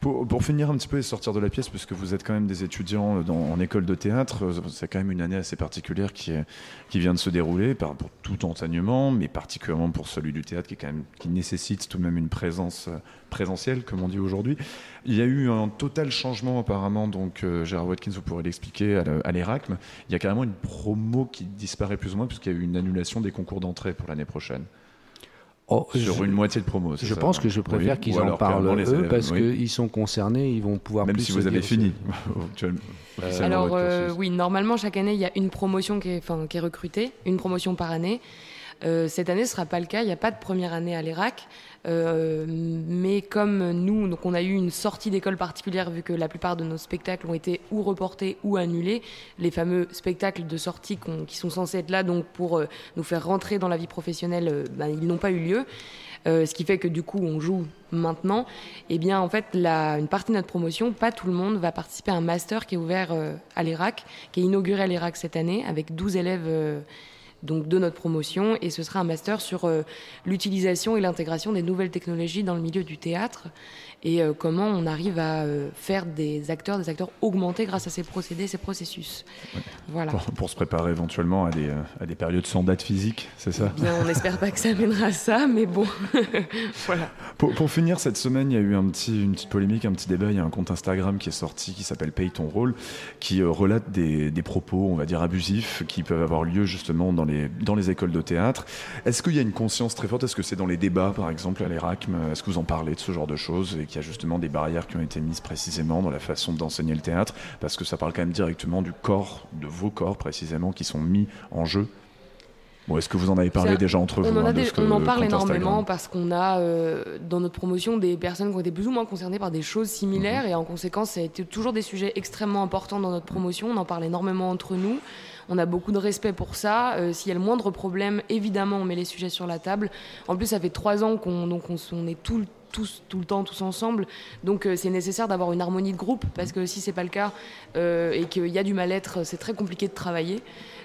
Pour, pour, finir un petit peu et sortir de la pièce, puisque vous êtes quand même des étudiants dans, en école de théâtre, c'est quand même une année assez particulière qui, est, qui vient de se dérouler par, pour tout enseignement, mais particulièrement pour celui du théâtre qui, quand même, qui nécessite tout de même une présence euh, présentielle, comme on dit aujourd'hui. Il y a eu un total changement apparemment, donc euh, Gérard Watkins, vous pourrez l'expliquer à l'ERACM. Il y a carrément une promo qui disparaît plus ou moins puisqu'il y a eu une annulation des concours d'entrée pour l'année prochaine. Oh, sur une moitié de promo. Je pense que je préfère qu'ils en parlent eux parce qu'ils sont concernés, ils vont pouvoir. Même si vous avez fini. Alors euh, oui, normalement chaque année il y a une promotion qui est, qui est recrutée, une promotion par année. Euh, cette année, ce sera pas le cas. Il n'y a pas de première année à l'ERAC. Euh, mais comme nous, donc on a eu une sortie d'école particulière vu que la plupart de nos spectacles ont été ou reportés ou annulés. Les fameux spectacles de sortie qui sont censés être là donc pour euh, nous faire rentrer dans la vie professionnelle, ben, ils n'ont pas eu lieu. ce qui fait que du coup on joue maintenant. Eh bien en fait, une partie de notre promotion, pas tout le monde va participer à un master qui est ouvert à l'ERAC, qui est inauguré à l'ERAC cette année avec 12 élèves donc de notre promotion, et ce sera un master sur l'utilisation et l'intégration des nouvelles technologies dans le milieu du théâtre et euh, comment on arrive à euh, faire des acteurs, des acteurs augmentés grâce à ces procédés, ces processus. Voilà. Pour, se préparer éventuellement à des, euh, à des périodes sans date physique, c'est ça? Bien, On n'espère pas que ça mènera à ça, mais bon, voilà. Pour, pour, finir, cette semaine, il y a eu un petit, une petite polémique, un petit débat. Il y a un compte Instagram qui est sorti qui s'appelle Paye ton rôle, qui relate des, des, propos, on va dire, abusifs qui peuvent avoir lieu justement dans les, dans les écoles de théâtre. Est-ce qu'il y a une conscience très forte? Est-ce que c'est dans les débats, par exemple, à l'ERACM Est-ce que vous en parlez de ce genre de choses et qu'il y a justement des barrières qui ont été mises précisément dans la façon d'enseigner le théâtre, parce que ça parle quand même directement du corps, de vos corps précisément, qui sont mis en jeu Bon, Est-ce que vous en avez parlé déjà entre vous On en, hein, on en parle énormément parce qu'on a euh, dans notre promotion des personnes qui ont été plus ou moins concernées par des choses similaires mhm. et en conséquence, ça a été toujours des sujets extrêmement importants dans notre promotion. On en parle énormément entre nous. On a beaucoup de respect pour ça. Euh, s'il y a le moindre problème, évidemment, on met les sujets sur la table. En plus, ça fait trois ans qu'on donc on, est tout le tous, tout le temps, tous ensemble. Donc euh, c'est nécessaire d'avoir une harmonie de groupe, parce que si c'est pas le cas euh, et qu'il y a du mal-être, c'est très compliqué de travailler.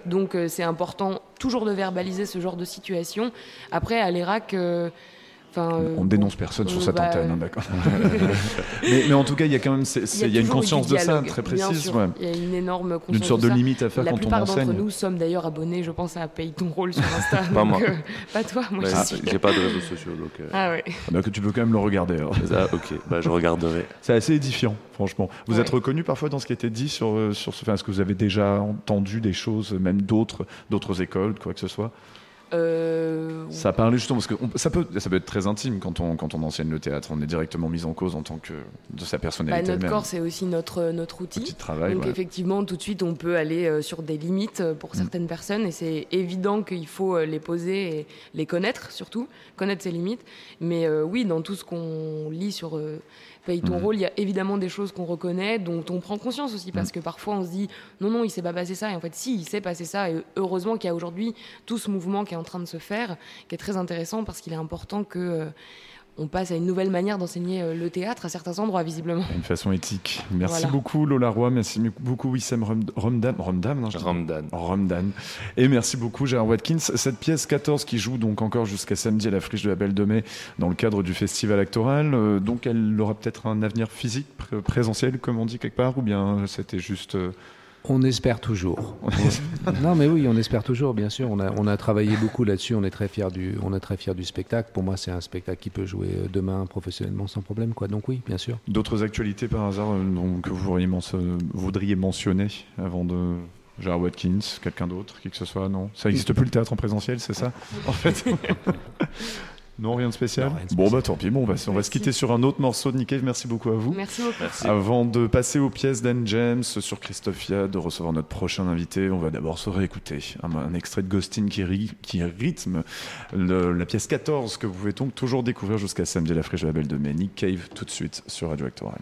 Donc euh, c'est important toujours de verbaliser ce genre de situation. Après, à l'ERAC, euh, on dénonce personne sur cette bah, antenne, hein, d'accord. mais, en tout cas, il y a quand même, il y a, une conscience de ça très précise. Il y a une énorme conscience. Une sorte de, limite à faire quand on enseigne. La plupart d'entre nous sommes d'ailleurs abonnés, je pense, à Paye ton rôle sur Insta. pas moi. Euh, pas toi, moi. Bah, J'ai pas de réseaux sociaux, donc. Euh... Ah ouais. Donc tu peux quand même le regarder. Ça, ok, bah, je regarderai. C'est assez édifiant, franchement. Vous êtes reconnu parfois dans ce qui a été dit sur euh, sur ce. Est-ce que vous avez déjà entendu des choses, même d'autres d'autres écoles, quoi que ce soit? Euh... Ça parlait justement parce que ça peut ça peut être très intime quand on quand on enseigne le théâtre. On est directement mis en cause en tant que de sa personnalité. Bah, notre corps c'est aussi notre notre outil. Petit travail, Donc effectivement tout de suite on peut aller euh, sur des limites euh, pour mm. certaines personnes et c'est évident qu'il faut euh, les poser et les connaître surtout connaître ses limites. Mais oui dans tout ce qu'on lit sur paye ton mhm. rôle, il y a évidemment des choses qu'on reconnaît, dont on prend conscience aussi, parce mhm. que parfois on se dit non, non, il s'est pas passé ça, et en fait, si, il s'est passé ça, et heureusement qu'il y a aujourd'hui tout ce mouvement qui est en train de se faire, qui est très intéressant, parce qu'il est important que euh, on passe à une nouvelle manière d'enseigner euh, le théâtre à certains endroits, visiblement. Une façon éthique. Merci beaucoup Lola Roy, merci beaucoup Wissem Romdan. Romdan, Romdan. Et merci beaucoup Gérard Watkins. Cette pièce 14 qui joue donc encore jusqu'à samedi à la Friche de la Belle de Mai dans le cadre du festival actoral, euh, donc elle aura peut-être un avenir physique, présentiel, comme on dit quelque part, ou bien c'était juste... Euh, on espère toujours. non, mais oui, on espère toujours, bien sûr. On a, on a travaillé beaucoup là-dessus. On est très fiers du, on est très fiers du spectacle. Pour moi, c'est un spectacle qui peut jouer euh, demain professionnellement sans problème, quoi. Donc oui, bien sûr. D'autres actualités par hasard euh, que vous voudriez mentionner avant de Gérard Watkins, quelqu'un d'autre, qui que ce soit, non? Ça n'existe plus le théâtre en présentiel, c'est ça En fait? Non, rien de spécial. Bon, bah tant pis, bon, on va, on va se quitter sur un autre morceau de Nick Merci beaucoup à vous. Merci beaucoup. Avant de passer aux pièces d'Anne James sur Christophia, de recevoir notre prochain invité, on va d'abord se réécouter un, extrait de Ghostin qui, qui rythme la pièce 14 que vous pouvez donc toujours découvrir jusqu'à samedi la fraîche de la Belle de Mai. Nick Cave tout de suite sur Radio Actoral.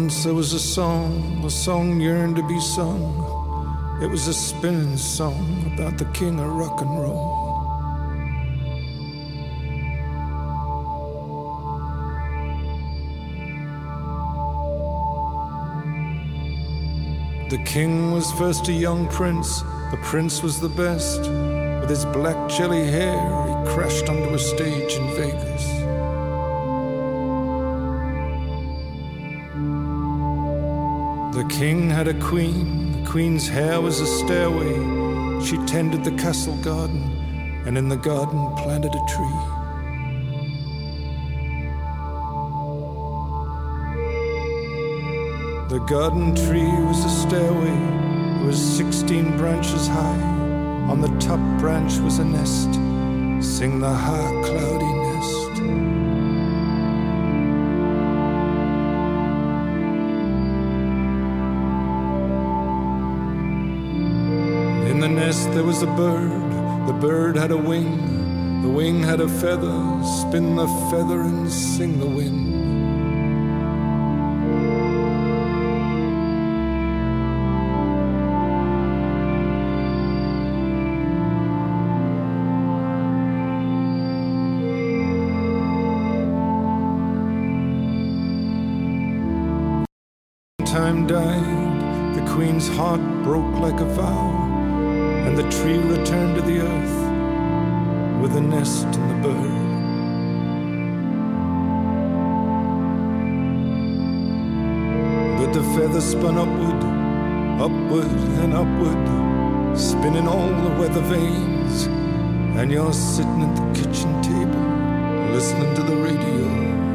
Once there was a song, a song yearned to be sung. It was a spinning song about the king of rock and roll. The king was first a young prince, the prince was the best. With his black jelly hair, he crashed onto a stage in Vegas. The king had a queen, the queen's hair was a stairway. She tended the castle garden, and in the garden planted a tree. The garden tree was a stairway, it was 16 branches high. On the top branch was a nest, sing the high cloudy there was a bird, the bird had a wing, the wing had a feather, spin the feather and sing the wind. time died, the queen's heart broke like a the tree returned to the earth with the nest and the bird. But the feather spun upward, upward and upward, spinning all the weather vanes, and you're sitting at the kitchen table, listening to the radio.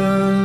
Love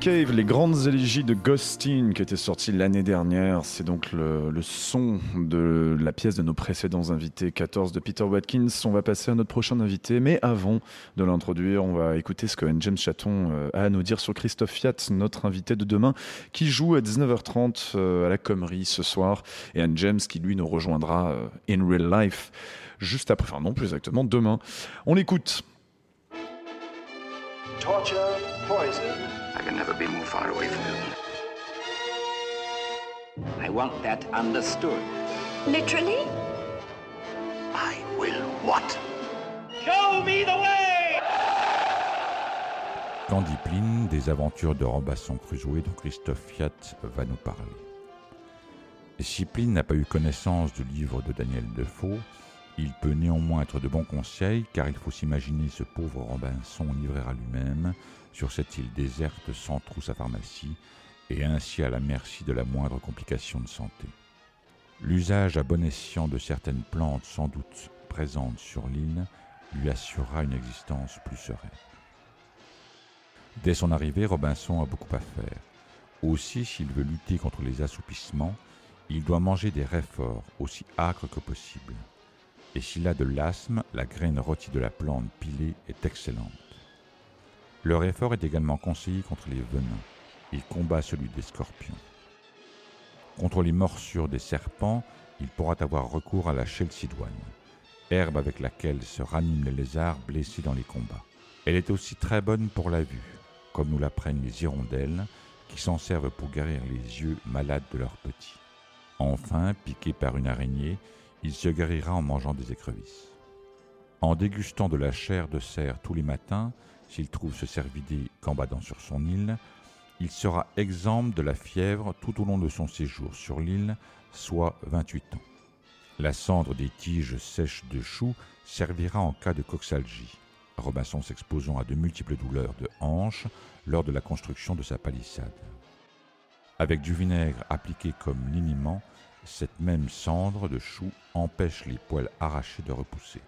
Cave, les grandes élégies de Ghostin qui était sorti l'année dernière. C'est donc le, son de la pièce de nos précédents invités, 14 de Peter Watkins. On va passer à notre prochain invité, mais avant de l'introduire, on va écouter ce que James Chaton euh, a à nous dire sur Christophe Fiat, notre invité de demain, qui joue à 19h30 euh, à la Commerie ce soir, et Anne James qui lui nous rejoindra euh, in real life juste après, enfin non plus exactement demain. On l'écoute. Torture, poison. I can never be more far away from you. I want that understood. Literally? I will what? Show me the way! Candipline, des aventures de Robinson Crusoe dont Christophe Fiat va nous parler. Si Pline n'a pas eu connaissance du livre de Daniel Defoe, il peut néanmoins être de bons conseils car il faut s'imaginer ce pauvre Robinson livré à lui-même sur cette île déserte sans trousse à pharmacie et ainsi à la merci de la moindre complication de santé. L'usage à bon escient de certaines plantes sans doute présentes sur l'île lui assurera une existence plus sereine. Dès son arrivée, Robinson a beaucoup à faire. Aussi, s'il veut lutter contre les assoupissements, il doit manger des réforts aussi âcres que possible. Et s'il a de l'asthme, la graine rôtie de la plante pilée est excellente. Le réfort est également conseillé contre les venins. Il combat celui des scorpions. Contre les morsures des serpents, il pourra avoir recours à la chalcidoine, herbe avec laquelle se raniment les lézards blessés dans les combats. Elle est aussi très bonne pour la vue, comme nous l'apprennent les hirondelles, qui s'en servent pour guérir les yeux malades de leurs petits. Enfin, piqué par une araignée, il se guérira en mangeant des écrevisses. En dégustant de la chair de cerf tous les matins, s'il trouve ce cervidé gambadant sur son île, Il sera exempt de la fièvre tout au long de son séjour sur l'île, soit 28 ans. La cendre des tiges sèches de choux servira en cas de coxalgie, Robinson s'exposant à de multiples douleurs de hanches lors de la construction de sa palissade. Avec du vinaigre appliqué comme liniment, cette même cendre de chou empêche les poils arrachés de repousser.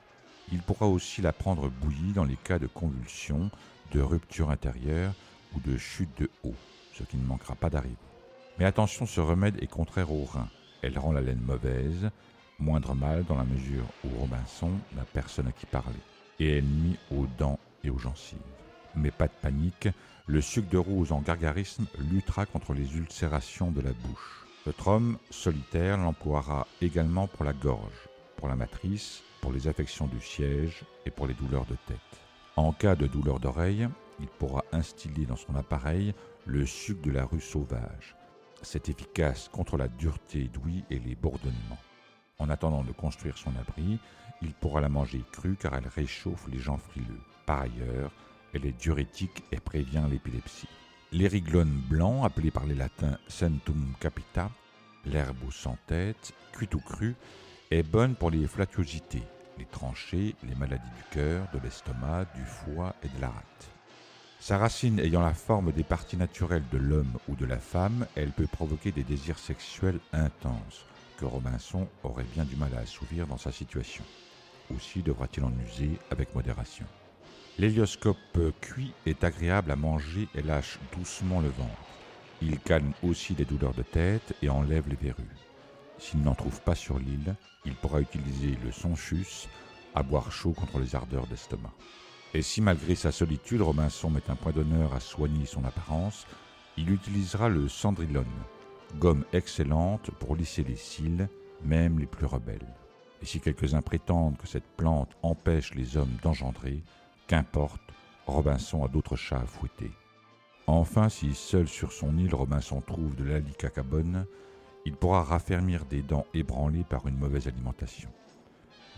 Il pourra aussi la prendre bouillie dans les cas de convulsions, de rupture intérieure ou de chute de haut, ce qui ne manquera pas d'arriver. Mais attention, ce remède est contraire au rein. Elle rend la laine mauvaise, moindre mal dans la mesure où Robinson n'a personne à qui parler, et elle nuit aux dents et aux gencives. Mais pas de panique, le sucre de rose en gargarisme luttera contre les ulcérations de la bouche. Notre homme solitaire l'emploiera également pour la gorge, pour la matrice, pour les affections du siège et pour les douleurs de tête. En cas de douleur d'oreille, il pourra instiller dans son appareil le sucre de la rue sauvage. C'est efficace contre la dureté d'ouïe et les bourdonnements. En attendant de construire son abri, il pourra la manger crue car elle réchauffe les gens frileux. Par ailleurs, elle est diurétique et prévient l'épilepsie. L'ériglone blanc, appelé par les latins centum capita, l'herbe aux sans tête, cuite ou crue, est bonne pour les flatuosités, les tranchées, les maladies du cœur, de l'estomac, du foie et de la rate. Sa racine ayant la forme des parties naturelles de l'homme ou de la femme, elle peut provoquer des désirs sexuels intenses, que Robinson aurait bien du mal à assouvir dans sa situation. Aussi devra-t-il en user avec modération. L'hélioscope cuit est agréable à manger et lâche doucement le ventre. Il calme aussi les douleurs de tête et enlève les verrues. S'il n'en trouve pas sur l'île, il pourra utiliser le sonchus à boire chaud contre les ardeurs d'estomac. Et si malgré sa solitude, Robinson met un point d'honneur à soigner son apparence, il utilisera le cendrillon, gomme excellente pour lisser les cils, même les plus rebelles. Et si quelques-uns prétendent que cette plante empêche les hommes d'engendrer, qu'importe, Robinson a d'autres chats à fouetter. Enfin, si seul sur son île Robinson trouve de l'alicacabonne, il pourra raffermir des dents ébranlées par une mauvaise alimentation.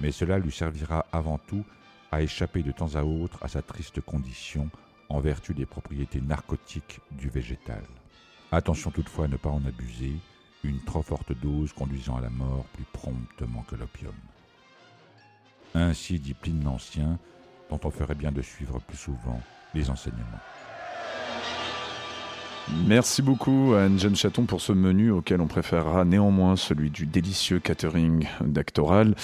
Mais cela lui servira avant tout à échapper de temps à autre à sa triste condition en vertu des propriétés narcotiques du végétal. Attention toutefois à ne pas en abuser, une trop forte dose conduisant à la mort plus promptement que l'opium. Ainsi dit Pline l'Ancien, dont on ferait bien de suivre plus souvent les enseignements. Merci beaucoup à Anne-Jeanne Chaton pour ce menu auquel on préférera néanmoins celui du délicieux catering d'actoral.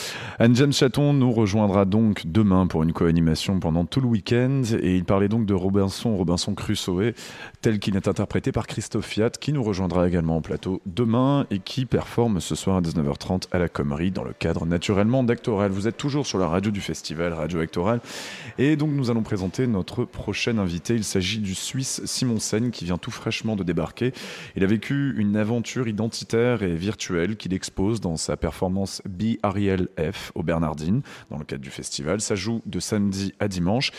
Anne-Jeanne Chaton nous rejoindra donc demain pour une co-animation pendant tout le week-end et il parlait donc de Robinson, Robinson Crusoe, tel qu'il est interprété par Christophe Fiat qui nous rejoindra également au plateau demain et qui performe ce soir à 19h30 à la Commerie dans le cadre naturellement d'Actoral. Vous êtes toujours sur la radio du festival, Radio Actoral et donc nous allons présenter notre prochain invité. Il s'agit du Suisse Simon Sen qui vient tout frais de débarquer. Il a vécu une aventure identitaire et virtuelle qu'il expose dans sa performance Be Ariel F au Bernardine, dans le cadre du festival. Ça joue de samedi à dimanche.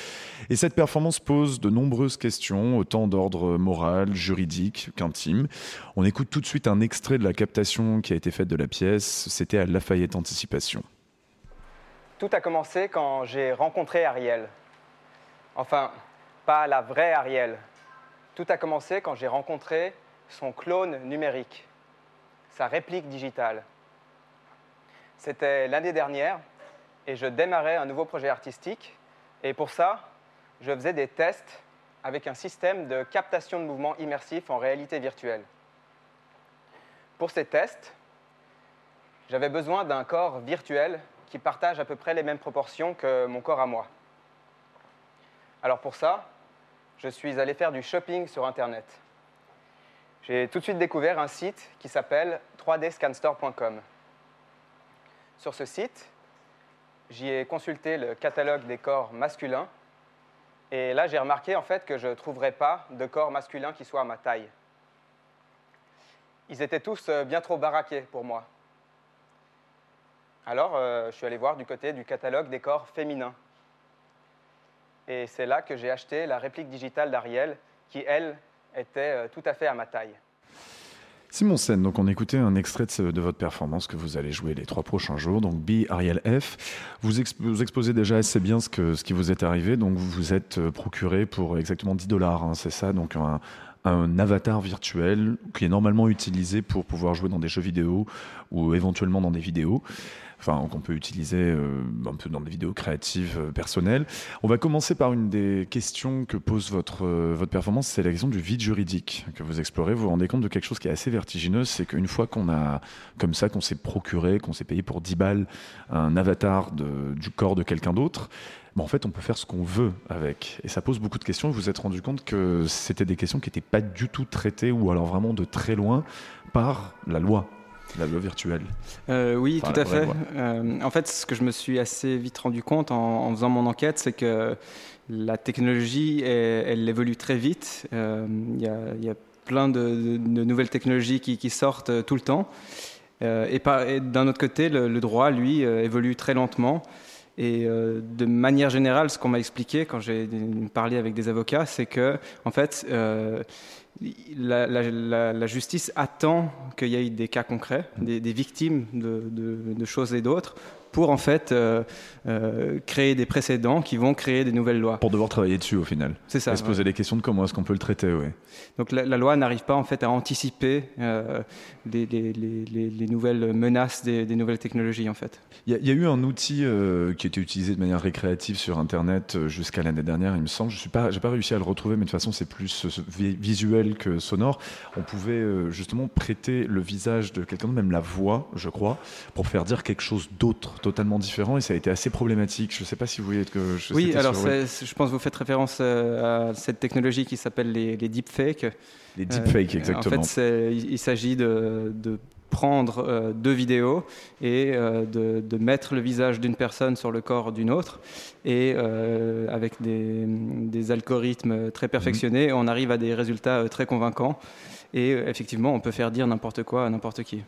Et cette performance pose de nombreuses questions, autant d'ordre moral, juridique qu'intime. On écoute tout de suite un extrait de la captation qui a été faite de la pièce. C'était à Lafayette Anticipation. Tout a commencé quand j'ai rencontré Ariel. Enfin, pas la vraie Ariel, tout a commencé quand j'ai rencontré son clone numérique, sa réplique digitale. C'était l'année dernière et je démarrais un nouveau projet artistique et pour ça, je faisais des tests avec un système de captation de mouvement immersif en réalité virtuelle. Pour ces tests, j'avais besoin d'un corps virtuel qui partage à peu près les mêmes proportions que mon corps à moi. Alors pour ça, je suis allé faire du shopping sur Internet. J'ai tout de suite découvert un site qui s'appelle 3dscanstore.com. Sur ce site, j'y ai consulté le catalogue des corps masculins et là j'ai remarqué en fait que je ne trouverais pas de corps masculin qui soit à ma taille. Ils étaient tous euh, bien trop baraqués pour moi. Alors euh, je suis allé voir du côté du catalogue des corps féminins et c'est là que j'ai acheté la réplique digitale d'Ariel, qui, elle, était euh, tout à fait à ma taille. Simon Sen, donc on écoutait un extrait de, votre performance que vous allez jouer les trois prochains jours, donc B Ariel F. Vous, exposez déjà assez bien ce, qui vous est arrivé, donc vous vous êtes euh, procuré pour exactement 10 dollars, hein, c'est ça, donc un avatar virtuel qui est normalement utilisé pour pouvoir jouer dans des jeux vidéo ou éventuellement dans des vidéos enfin qu'on peut utiliser euh, un peu dans des vidéos créatives euh, personnelles. On va commencer par une des questions que pose votre, euh, votre performance, c'est la question du vide juridique que vous explorez. Vous vous rendez compte de quelque chose qui est assez vertigineux, c'est qu'une fois qu'on a, comme ça, qu'on s'est procuré, qu'on s'est payé pour 10 balles un avatar du corps de quelqu'un d'autre, en fait, on peut faire ce qu'on veut avec. Et ça pose beaucoup de questions. Vous vous êtes rendu compte que c'était des questions qui n'étaient pas du tout traitées, ou alors vraiment de très loin, par la loi. La loi virtuelle. Euh, oui, tout à fait. Euh, en fait, ce que je me suis assez vite rendu compte en, faisant mon enquête, c'est que la technologie, elle, évolue très vite. Euh, il y, a plein de, nouvelles technologies qui, sortent tout le temps. et, d'un autre côté, le, droit, lui, évolue très lentement. Et de manière générale, ce qu'on m'a expliqué quand j'ai parlé avec des avocats, c'est que, en fait, la, justice attend qu'il y ait des cas concrets, des, victimes de, choses et d'autres, pour en fait euh, euh, créer des précédents qui vont créer des nouvelles lois. Pour devoir travailler dessus au final. C'est ça. Et se poser des questions de comment est-ce qu'on peut le traiter, oui. Donc la, loi n'arrive pas en fait à anticiper euh, les, nouvelles menaces des, nouvelles technologies en fait. Il y, a eu un outil qui était utilisé de manière récréative sur Internet jusqu'à l'année dernière, il me semble. Je n'ai pas, pas réussi à le retrouver, mais de toute façon c'est plus visuel que sonore. On pouvait justement prêter le visage de quelqu'un, même la voix, je crois, pour faire dire quelque chose d'autre totalement différent et ça a été assez problématique. Je ne sais pas si vous voyez que je Oui, alors je pense que vous faites référence euh, à cette technologie qui s'appelle les, deepfakes. Les deepfakes, euh, exactement. En fait, il, s'agit de, prendre euh, deux vidéos et de, mettre le visage d'une personne sur le corps d'une autre. Et avec des, algorithmes très perfectionnés, mhm. on arrive à des résultats très convaincants. Et effectivement, on peut faire dire n'importe quoi à n'importe qui.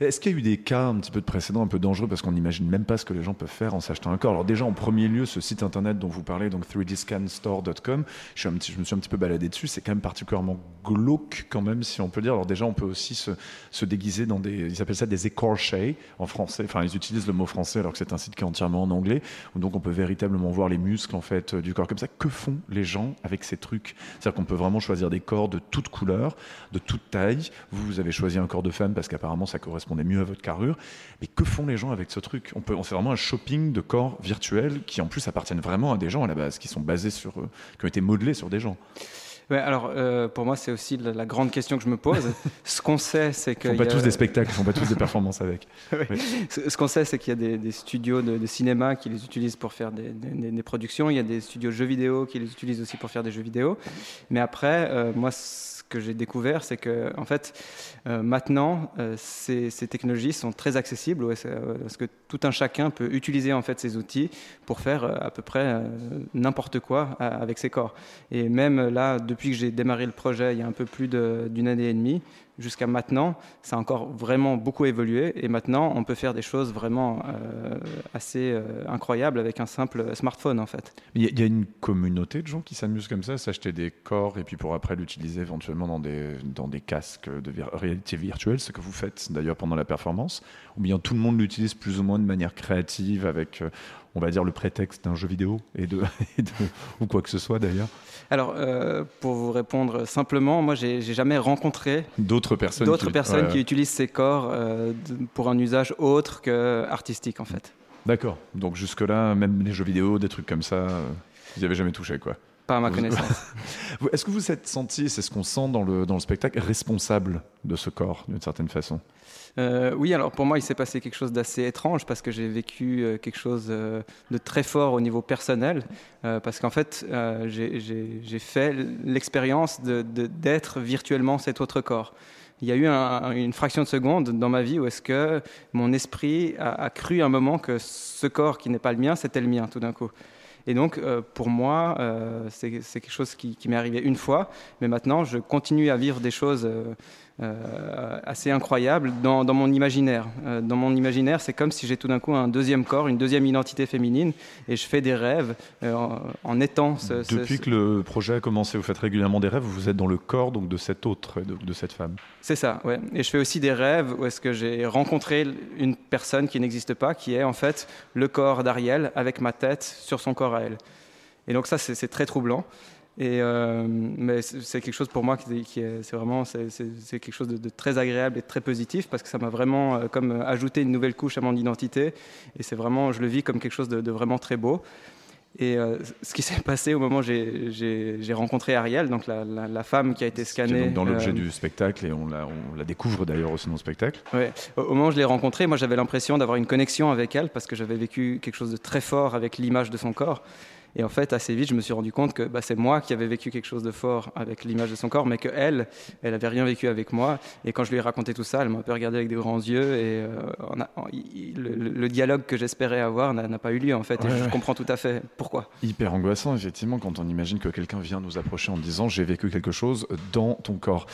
Est-ce qu'il y a eu des cas un petit peu de précédents un peu dangereux parce qu'on n'imagine même pas ce que les gens peuvent faire en s'achetant un corps? Alors déjà en premier lieu, ce site internet dont vous parlez, donc 3dscanstore.com, je, me suis un petit peu baladé dessus, c'est quand même particulièrement glauque quand même si on peut dire. Alors déjà on peut aussi se, se déguiser dans des, ils appellent ça des écorchés en français, enfin ils utilisent le mot français alors que c'est un site qui est entièrement en anglais, donc on peut véritablement voir les muscles en fait du corps comme ça. Que font les gens avec ces trucs? C'est-à-dire qu'on peut vraiment choisir des corps de toutes couleurs, de toute taille. Vous, vous avez choisi un corps de femme parce qu'apparemment ça correspondait mieux à votre carrure. Mais que font les gens avec ce truc? On peut, on fait vraiment un shopping de corps virtuels qui en plus appartiennent vraiment à des gens à la base, qui sont basés sur, euh, qui ont été modelés sur des gens. Ouais, alors euh, pour moi, c'est aussi la, grande question que je me pose. ce qu'on sait, c'est que. Ils font pas tous des spectacles, ils font pas tous des performances avec. Ce, qu'on sait, c'est qu'il y a des, studios de, cinéma qui les utilisent pour faire des, des, productions. Il y a des studios de jeux vidéo qui les utilisent aussi pour faire des jeux vidéo. Mais après, euh, moi, que j'ai découvert, c'est que en fait, euh, maintenant, euh, ces, technologies sont très accessibles euh, parce que tout un chacun peut utiliser en fait ces outils pour faire à peu près n'importe quoi avec ses corps. Et même là, depuis que j'ai démarré le projet il y a un peu plus d'une année et demie, jusqu'à maintenant, ça a encore vraiment beaucoup évolué. Et maintenant, on peut faire des choses vraiment euh, assez euh, incroyables avec un simple smartphone, en fait. Il y, a une communauté de gens qui s'amusent comme ça, s'acheter des corps et puis pour après l'utiliser éventuellement dans des, dans des casques de réalité virtuelle, ce que vous faites d'ailleurs pendant la performance. Ou bien tout le monde l'utilise plus ou moins de manière créative avec, euh, on va dire, le prétexte d'un jeu vidéo et de, ou quoi que ce soit d'ailleurs alors, euh, pour vous répondre simplement, moi, j'ai jamais rencontré d'autres personnes, d'autres qui, personnes qui utilisent ces corps euh, pour un usage autre que artistique, en fait. D'accord. Donc jusque-là, même les jeux vidéo, des trucs comme ça, euh, vous n'y avez jamais touché, quoi. Pas à ma connaissance. Est-ce que vous êtes senti, c'est ce qu'on sent dans le, dans le spectacle, responsable de ce corps, d'une certaine façon? Euh, oui, alors pour moi, il s'est passé quelque chose d'assez étrange parce que j'ai vécu euh, quelque chose euh, de très fort au niveau personnel. parce qu'en fait, j'ai fait l'expérience d'être virtuellement cet autre corps. Il y a eu une fraction de seconde dans ma vie où est-ce que mon esprit a, cru un moment que ce corps qui n'est pas le mien, c'était le mien tout d'un coup. Et donc, pour moi, c'est quelque chose qui, m'est arrivé une fois, mais maintenant, je continue à vivre des choses assez incroyables dans, mon imaginaire. dans mon imaginaire, c'est comme si j'ai tout d'un coup un deuxième corps, une deuxième identité féminine, et je fais des rêves en, étant ce, Depuis que le projet a commencé, vous faites régulièrement des rêves, vous êtes dans le corps donc, de cette autre, de, de cette femme. C'est ça, ouais. Et je fais aussi des rêves où est-ce que j'ai rencontré une personne qui n'existe pas, qui est en fait le corps d'Ariel avec ma tête sur son corps à elle. Et donc ça, c'est très troublant. Et, mais c'est quelque chose pour moi qui, est, c'est vraiment c'est, quelque chose de, très agréable et très positif parce que ça m'a vraiment comme ajouté une nouvelle couche à mon identité et c'est vraiment je le vis comme quelque chose de, de vraiment très beau. Et euh, ce qui s'est passé au moment où j'ai rencontré Ariel, donc la, la, femme qui a été scannée. dans l'objet euh, du spectacle et on la, on la découvre d'ailleurs aussi dans le spectacle. Ouais. Au, moment où je l'ai rencontrée, moi j'avais l'impression d'avoir une connexion avec elle parce que j'avais vécu quelque chose de très fort avec l'image de son corps. Et en fait, assez vite, je me suis rendu compte que bah, c'est moi qui avais vécu quelque chose de fort avec l'image de son corps, mais que elle, elle avait rien vécu avec moi. Et quand je lui ai raconté tout ça, elle m'a un peu regardé avec des grands yeux. Et euh, on a, le, dialogue que j'espérais avoir n'a pas eu lieu, en fait. et je comprends tout à fait pourquoi. Hyper angoissant, effectivement, quand on imagine que quelqu'un vient nous approcher en disant j'ai vécu quelque chose dans ton corps.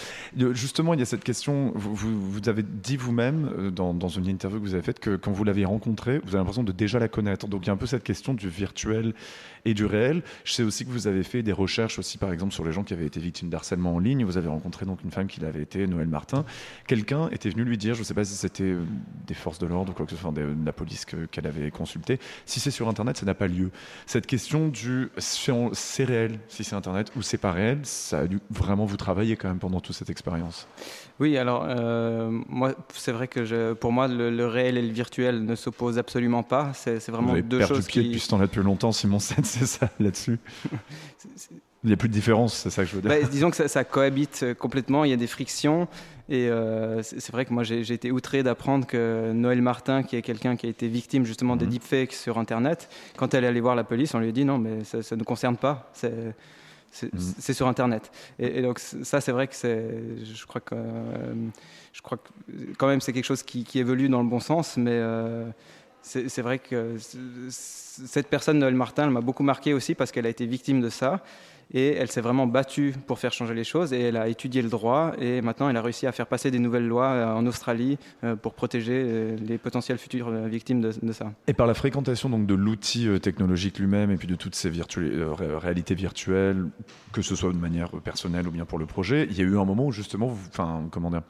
Justement, il y a cette question. Vous, vous, avez dit vous-même euh, dans, dans, une interview que vous avez faite que quand vous l'avez rencontrée, vous avez l'impression de déjà la connaître. Donc il y a un peu cette question du virtuel et du réel. Je sais aussi que vous avez fait des recherches aussi, par exemple, sur les gens qui avaient été victimes d'harcèlement en ligne. Vous avez rencontré donc une femme qui l'avait été, Noël Martin. Quelqu'un était venu lui dire, je ne sais pas si c'était euh, des forces de l'ordre ou quoi que ce soit, de la police qu'elle avait consulté. Si c'est sur Internet, ça n'a pas lieu. Cette question du c'est réel, si c'est Internet ou c'est pas réel, ça a dû vraiment vous travailler quand même pendant toute cette expérience. Oui, alors euh, moi, c'est vrai que je, pour moi, le, réel et le virtuel ne s'opposent absolument pas. C'est vraiment vous avez deux perdu choses. pied qui... depuis ce temps-là depuis longtemps, Simon Sen, c'est ça là-dessus. Il n'y a plus de différence, c'est ça que je veux dire. Bah, disons que ça, cohabite euh, complètement, il y a des frictions. Et euh, c'est vrai que moi j'ai été outré d'apprendre que Noël Martin, qui est quelqu'un qui a été victime justement des mhm. deepfakes sur Internet, quand elle est allée voir la police, on lui a dit non, mais ça ne nous concerne pas. C'est Mhm. C'est sur Internet. Et, donc ça, c'est vrai que c'est, je crois que, euh, je crois que quand même c'est quelque chose qui, évolue dans le bon sens, mais euh, c'est vrai que cette personne, Noël Martin, elle m'a beaucoup marqué aussi parce qu'elle a été victime de ça. Et elle s'est vraiment battue pour faire changer les choses et elle a étudié le droit et maintenant elle a réussi à faire passer des nouvelles lois euh, en Australie euh, pour protéger euh, les potentielles futures victimes de, ça. Et par la fréquentation donc de l'outil technologique lui-même et puis de toutes ces réalités virtuelles, que ce soit de manière personnelle ou bien pour le projet, il y a eu un moment où justement, enfin comment dire,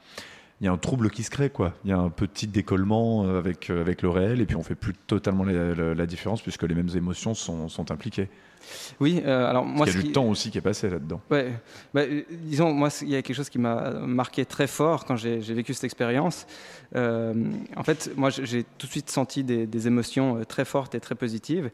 il y a un trouble qui se crée, quoi. Il y a un petit décollement avec, avec le réel, et puis on fait plus totalement la, la différence puisque les mêmes émotions sont, sont impliquées. Oui, euh, alors moi. Il y a du temps aussi qui est passé là-dedans. Ouais, bah, euh, disons, moi, il y a quelque chose qui m'a marqué très fort quand j'ai vécu cette expérience. Euh, en fait, moi, j'ai tout de suite senti des, émotions très fortes et très positives.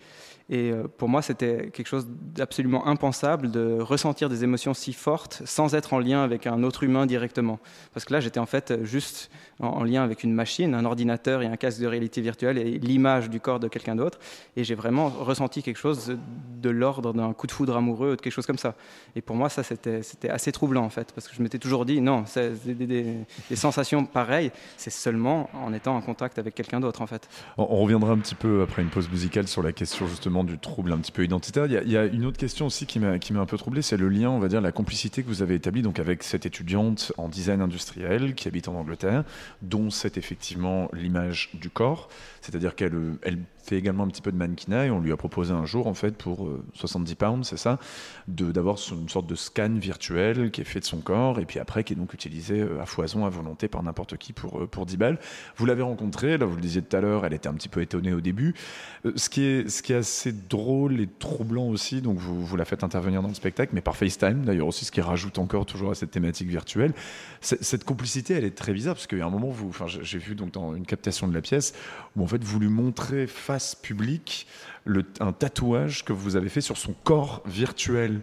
Et pour moi, c'était quelque chose d'absolument impensable de ressentir des émotions si fortes sans être en lien avec un autre humain directement. Parce que là, j'étais en fait juste en, lien avec une machine, un ordinateur et un casque de réalité virtuelle et l'image du corps de quelqu'un d'autre. Et j'ai vraiment ressenti quelque chose de l'ordre d'un coup de foudre amoureux ou de quelque chose comme ça. Et pour moi, ça, c'était assez troublant en fait, parce que je m'étais toujours dit, non, des, des, des, sensations pareilles, c'est seulement en étant en contact avec quelqu'un d'autre en fait. On, reviendra un petit peu après une pause musicale sur la question justement du trouble un petit peu identitaire. Il y a, une autre question aussi qui m'a un peu troublé, c'est le lien, on va dire, la complicité que vous avez établie donc avec cette étudiante en design industriel qui habite en Angleterre dont c'est effectivement l'image du corps, c'est-à-dire qu'elle elle fait également un petit peu de mannequinat on lui a proposé un jour, en fait, pour 70 euh, pounds, c'est ça, d'avoir une sorte de scan virtuel qui est fait de son corps et puis après qui est donc utilisé euh, à foison, à volonté par n'importe qui pour, euh, pour 10 balles. Vous l'avez rencontrée, là vous le disiez tout à l'heure, elle était un petit peu étonnée au début. Ce qui est, ce qui est assez drôle et troublant aussi, donc vous, vous la faites intervenir dans le spectacle, mais par FaceTime d'ailleurs aussi, ce qui rajoute encore toujours à cette thématique virtuelle. Cette complicité, elle est très bizarre parce qu'il y a un moment, enfin, j'ai vu donc dans une captation de la pièce où en fait vous lui montrez public le, un tatouage que vous avez fait sur son corps virtuel.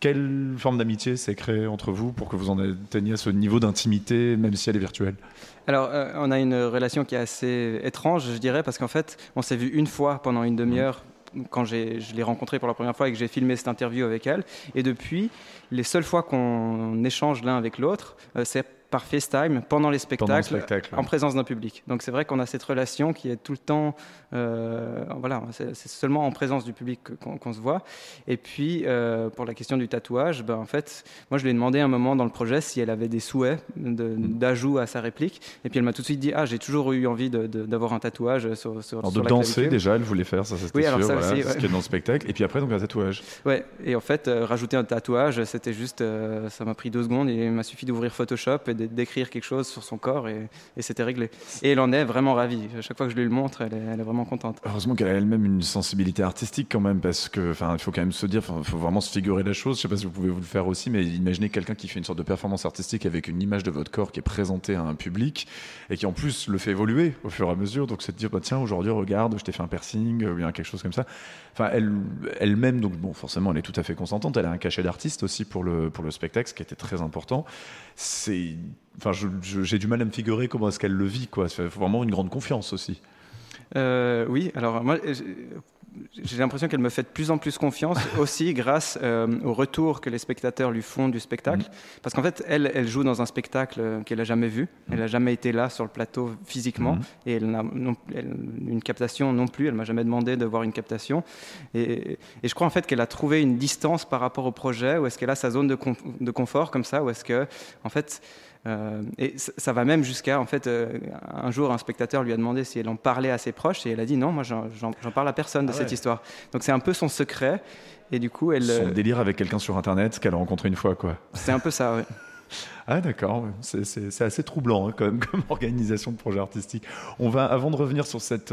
quelle forme d'amitié s'est créée entre vous pour que vous en atteigniez ce niveau d'intimité, même si elle est virtuelle? Alors, euh, on a une relation qui est assez étrange, je dirais, parce qu'en fait, on s'est vu une fois pendant une demi-heure quand je l'ai rencontrée pour la première fois et que j'ai filmé cette interview avec elle. Et depuis, les seules fois qu'on échange l'un avec l'autre, euh, c'est par FaceTime pendant les spectacles, en présence d'un public. Donc c'est vrai qu'on a cette relation qui est tout le temps, euh, voilà, c'est seulement en présence du public qu'on se voit. Et puis euh, pour la question du tatouage, ben, en fait, moi je lui ai demandé un moment dans le projet si elle avait des souhaits mm. d'ajout à sa réplique. Et puis elle m'a tout de suite dit ah j'ai toujours eu envie d'avoir un tatouage sur, sur, alors, de danser déjà, elle voulait faire ça, c'était oui, sûr, voilà, ce qui est dans le spectacle. Et puis après donc un tatouage. Ouais. Et en fait euh, rajouter un tatouage, c'était juste, ça m'a pris deux secondes. Et il m'a suffi d'ouvrir Photoshop et d'écrire quelque chose sur son corps et, c'était réglé. Et elle en est vraiment ravie. chaque fois que je lui le montre, elle est, vraiment contente. Heureusement qu'elle a elle-même une sensibilité artistique quand même, parce que, il faut quand même se dire, il faut vraiment se figurer la chose. Je sais pas si vous pouvez vous le faire aussi, mais imaginez quelqu'un qui fait une sorte de performance artistique avec une image de votre corps qui est présentée à un public et qui en plus le fait évoluer au fur et à mesure. Donc c'est de dire, bah, tiens, aujourd'hui, regarde, je t'ai fait un piercing, ou bien quelque chose comme ça. Enfin, elle, elle-même, donc bon, forcément, elle est tout à fait consentante. Elle a un cachet d'artiste aussi pour le, pour le spectacle, ce qui était très important. C'est, enfin, j'ai du mal à me figurer comment est-ce qu'elle le vit, quoi. Il faut vraiment une grande confiance aussi. Euh, oui, alors moi, j'ai l'impression qu'elle me fait de plus en plus confiance aussi grâce euh, au retour que les spectateurs lui font du spectacle. Mm. Parce qu'en fait, elle, elle joue dans un spectacle euh, qu'elle n'a jamais vu. Elle n'a jamais été là sur le plateau physiquement. Mm. Et elle n'a une captation non plus. Elle m'a jamais demandé de voir une captation. Et, et je crois en fait qu'elle a trouvé une distance par rapport au projet. Ou est-ce qu'elle a sa zone de, de confort comme ça Ou est-ce que, en fait, euh, et ça va même jusqu'à, en fait, euh, un jour, un spectateur lui a demandé si elle en parlait à ses proches et elle a dit non, moi j'en parle à personne de ah cette histoire. Donc c'est un peu son secret. Et du coup, elle. Son euh, délire avec quelqu'un sur Internet qu'elle a rencontré une fois, quoi. C'est un peu ça, oui. Ah d'accord, c'est assez troublant hein, quand même comme organisation de projet artistique. On va, avant de revenir sur, cette,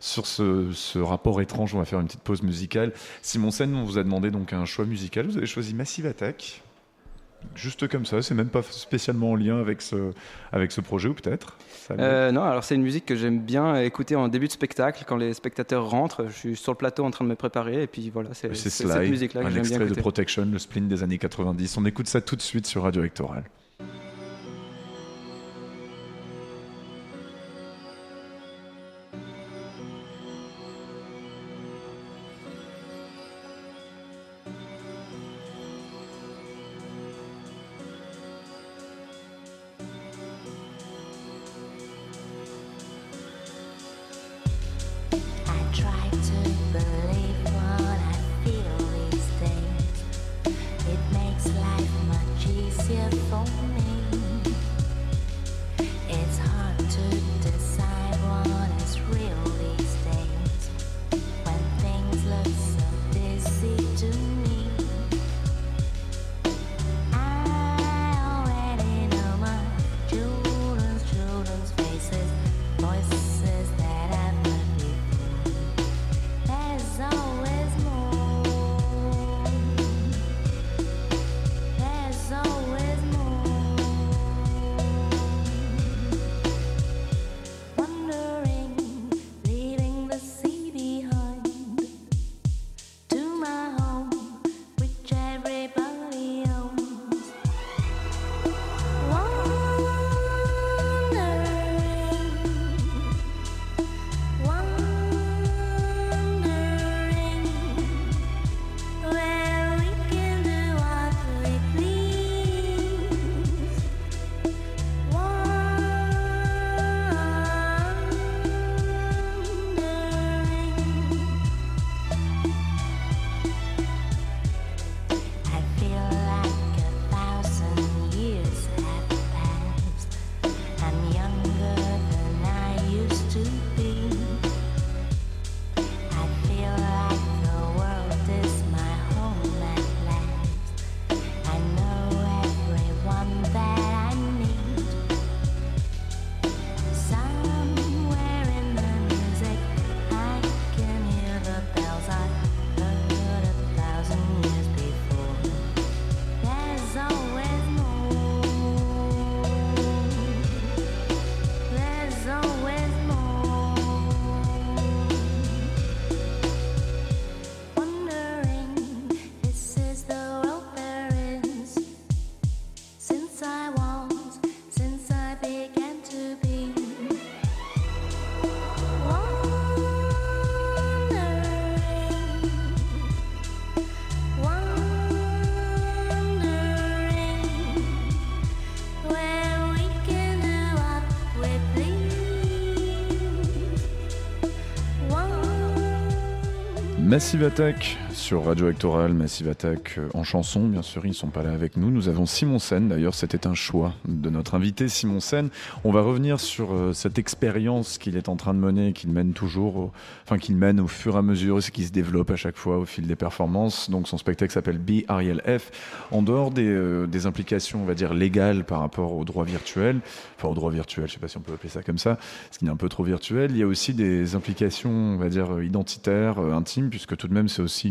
sur ce, ce, rapport étrange, on va faire une petite pause musicale. Simon Sen, on vous a demandé donc un choix musical. Vous avez choisi Massive Attack. Juste comme ça, c'est même pas spécialement en lien avec ce, avec ce projet ou peut-être? Euh, Non, alors c'est une musique que j'aime bien écouter en début de spectacle quand les spectateurs rentrent. Je suis sur le plateau en train de me préparer et puis voilà, c'est cette musique-là que j'aime bien. Un extrait de Protection, le spleen des années 90. On écoute ça tout de suite sur Radio Rectoral. Massive Attack sur Radio Actoral, Massive Attack euh, en chanson. Bien sûr, ils ne sont pas là avec nous. Nous avons Simon Sen. D'ailleurs, c'était un choix de notre invité, Simon Sen. On va revenir sur euh, cette expérience qu'il est en train de mener, qu'il mène toujours, enfin qu'il mène au fur et à mesure, ce qui se développe à chaque fois au fil des performances. Donc, son spectacle s'appelle Be Ariel F. En dehors des, euh, des, implications, on va dire légales par rapport au droit virtuel, enfin au droit virtuel, je ne sais pas si on peut appeler ça comme ça, ce qui est un peu trop virtuel. Il y a aussi des implications, on va dire identitaires, intimes, puisque tout de même c'est aussi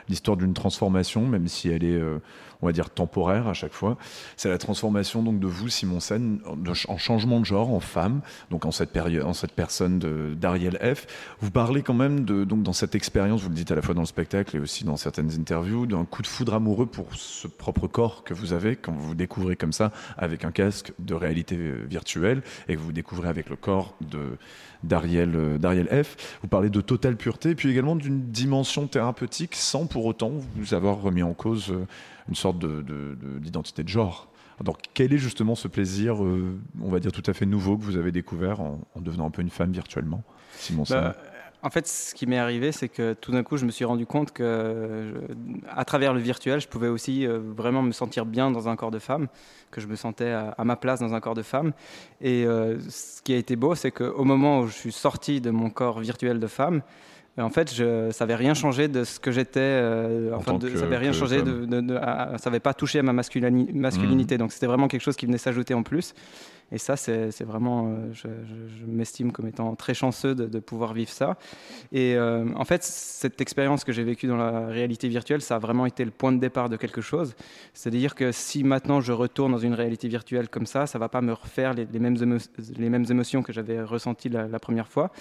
l'histoire d'une transformation, même si elle est, euh, on va dire, temporaire à chaque fois. C'est la transformation donc de vous, Simon Sen, en changement de genre, en femme, donc en cette période, en cette personne d'Ariel F. Vous parlez quand même de, donc dans cette expérience, vous le dites à la fois dans le spectacle et aussi dans certaines interviews, d'un coup de foudre amoureux pour ce propre corps que vous avez quand vous vous découvrez comme ça avec un casque de réalité euh, virtuelle et que vous découvrez avec le corps de d'Ariel euh, F. Vous parlez de totale pureté, puis également d'une dimension thérapeutique sans pour autant vous avoir remis en cause euh, une sorte d'identité de, de, genre? Donc, quel est justement ce plaisir, euh, on va dire tout à fait nouveau, que vous avez découvert en, devenant un peu une femme virtuellement, Simon bah, en fait, ce qui m'est arrivé, c'est que tout d'un coup, je me suis rendu compte que, à travers le virtuel, je pouvais aussi euh, vraiment me sentir bien dans un corps de femme, que je me sentais à, ma place dans un corps de femme. Et euh, ce qui a été beau, c'est qu'au moment où je suis sorti de mon corps virtuel de femme, en fait, je, ça n'avait rien changé de ce que j'étais. Euh, enfin, ça n'avait rien changé. De, ça n'avait pas touché à ma masculinité. Mmh. Donc, c'était vraiment quelque chose qui venait s'ajouter en plus. Et ça, c'est vraiment, euh, je, m'estime comme étant très chanceux de, pouvoir vivre ça. Et euh, en fait, cette expérience que j'ai vécue dans la réalité virtuelle, ça a vraiment été le point de départ de quelque chose. C'est-à-dire que si maintenant je retourne dans une réalité virtuelle comme ça, ça va pas me refaire les, mêmes, les mêmes émotions que j'avais ressenties la, première fois.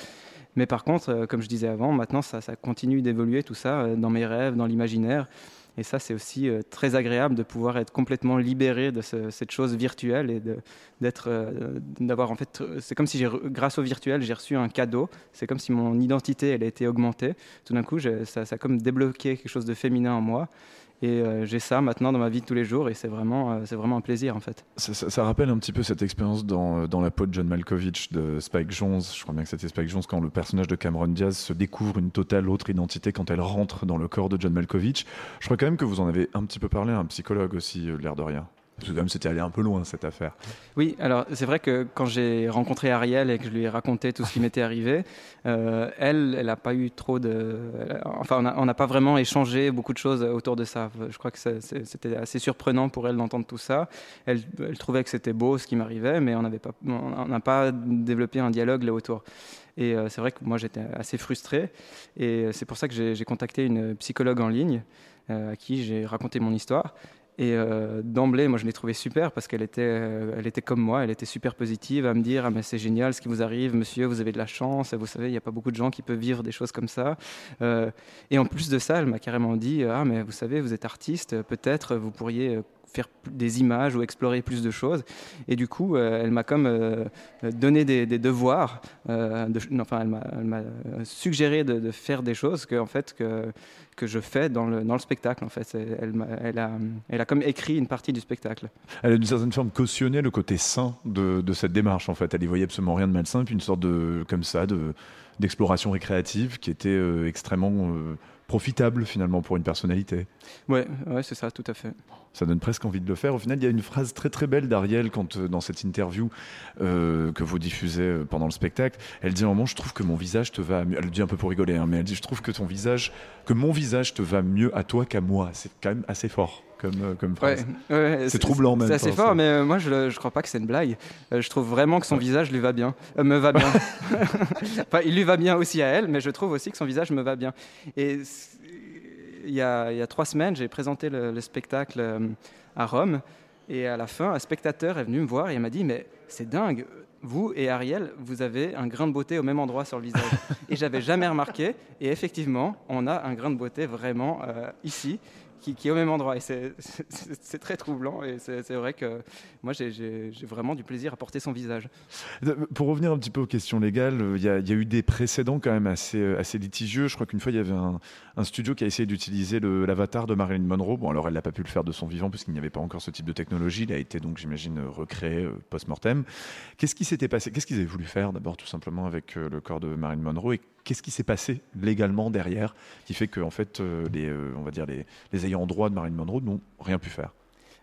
Mais par contre, euh, comme je disais avant, maintenant, ça, continue d'évoluer tout ça dans mes rêves, dans l'imaginaire. Et ça, c'est aussi euh, très agréable de pouvoir être complètement libéré de cette chose virtuelle et d'être, euh, d'avoir en fait, c'est comme si grâce au virtuel, j'ai reçu un cadeau. C'est comme si mon identité, elle a été augmentée. Tout d'un coup, ça, ça a comme débloqué quelque chose de féminin en moi. Et euh, j'ai ça maintenant dans ma vie de tous les jours et c'est vraiment, euh, vraiment un plaisir en fait. Ça, rappelle un petit peu cette expérience dans, euh, dans, la peau de John Malkovich de Spike Jones. Je crois bien que c'était Spike Jones quand le personnage de Cameron Diaz se découvre une totale autre identité quand elle rentre dans le corps de John Malkovich. Je crois quand même que vous en avez un petit peu parlé à un psychologue aussi, l'air de rien. Parce que même, c'était allé un peu loin, cette affaire. Oui, alors c'est vrai que quand j'ai rencontré Ariel et que je lui ai raconté tout ce qui m'était arrivé, euh, elle, elle n'a pas eu trop de... Enfin, on n'a pas vraiment échangé beaucoup de choses autour de ça. Je crois que c'était assez surprenant pour elle d'entendre tout ça. Elle, trouvait que c'était beau ce qui m'arrivait, mais on n'a pas développé un dialogue là autour. Et euh, c'est vrai que moi, j'étais assez frustré. Et c'est pour ça que j'ai contacté une psychologue en ligne euh, à qui j'ai raconté mon histoire. Et euh, d'emblée, moi, je l'ai trouvée super parce qu'elle était, euh, elle était comme moi, elle était super positive à me dire ah, mais c'est génial ce qui vous arrive, monsieur, vous avez de la chance. Vous savez, il n'y a pas beaucoup de gens qui peuvent vivre des choses comme ça. Euh, et en plus de ça, elle m'a carrément dit ah mais vous savez, vous êtes artiste, peut-être vous pourriez faire des images ou explorer plus de choses. Et du coup, euh, elle m'a comme euh, donné des, devoirs. Euh, enfin, elle m'a suggéré de, faire des choses que, en fait, que, que je fais dans le, dans le spectacle. En fait, elle, elle, a, elle a comme écrit une partie du spectacle. Elle a d'une certaine forme cautionné le côté sain de, de, cette démarche. En fait, elle y voyait absolument rien de malsain, puis une sorte de comme ça de d'exploration récréative qui était extrêmement profitable finalement pour une personnalité. Ouais, ouais c'est ça, tout à fait. Ça donne presque envie de le faire. Au final, il y a une phrase très très belle d'Ariel quand euh, dans cette interview euh, que vous diffusez euh, pendant le spectacle, elle dit à un moment, je trouve que mon visage te va mieux. Elle le dit un peu pour rigoler, hein, mais elle dit, je trouve que ton visage, que mon visage te va mieux à toi qu'à moi. C'est quand même assez fort comme, comme phrase. c'est troublant même. C'est assez fort, mais moi je ne crois pas que c'est une blague. je trouve vraiment que son visage lui va bien, me va bien. enfin, il lui va bien aussi à elle, mais je trouve aussi que son visage me va bien. Et il y, a, il y a trois semaines, j'ai présenté le, spectacle euh, à Rome. Et à la fin, un spectateur est venu me voir et il m'a dit Mais c'est dingue, vous et Ariel, vous avez un grain de beauté au même endroit sur le visage. et j'avais jamais remarqué. Et effectivement, on a un grain de beauté vraiment euh, ici qui, est au même endroit. Et c'est très troublant. Et c'est vrai que moi, j'ai vraiment du plaisir à porter son visage. Pour revenir un petit peu aux questions légales, il y, a, eu des précédents quand même assez, assez litigieux. Je crois qu'une fois, il y avait un, studio qui a essayé d'utiliser l'avatar de Marilyn Monroe. Bon, alors elle n'a pas pu le faire de son vivant puisqu'il n'y avait pas encore ce type de technologie. Il a été donc, j'imagine, recréé euh, post-mortem. Qu'est-ce qui s'était passé? Qu'est-ce qu'ils avaient voulu faire d'abord, tout simplement, avec euh, le corps de Marilyn Monroe? Et qu'est-ce qui s'est passé légalement derrière qui fait que, fait, euh, les, on va dire les ayants droit de Marilyn Monroe n'ont rien pu faire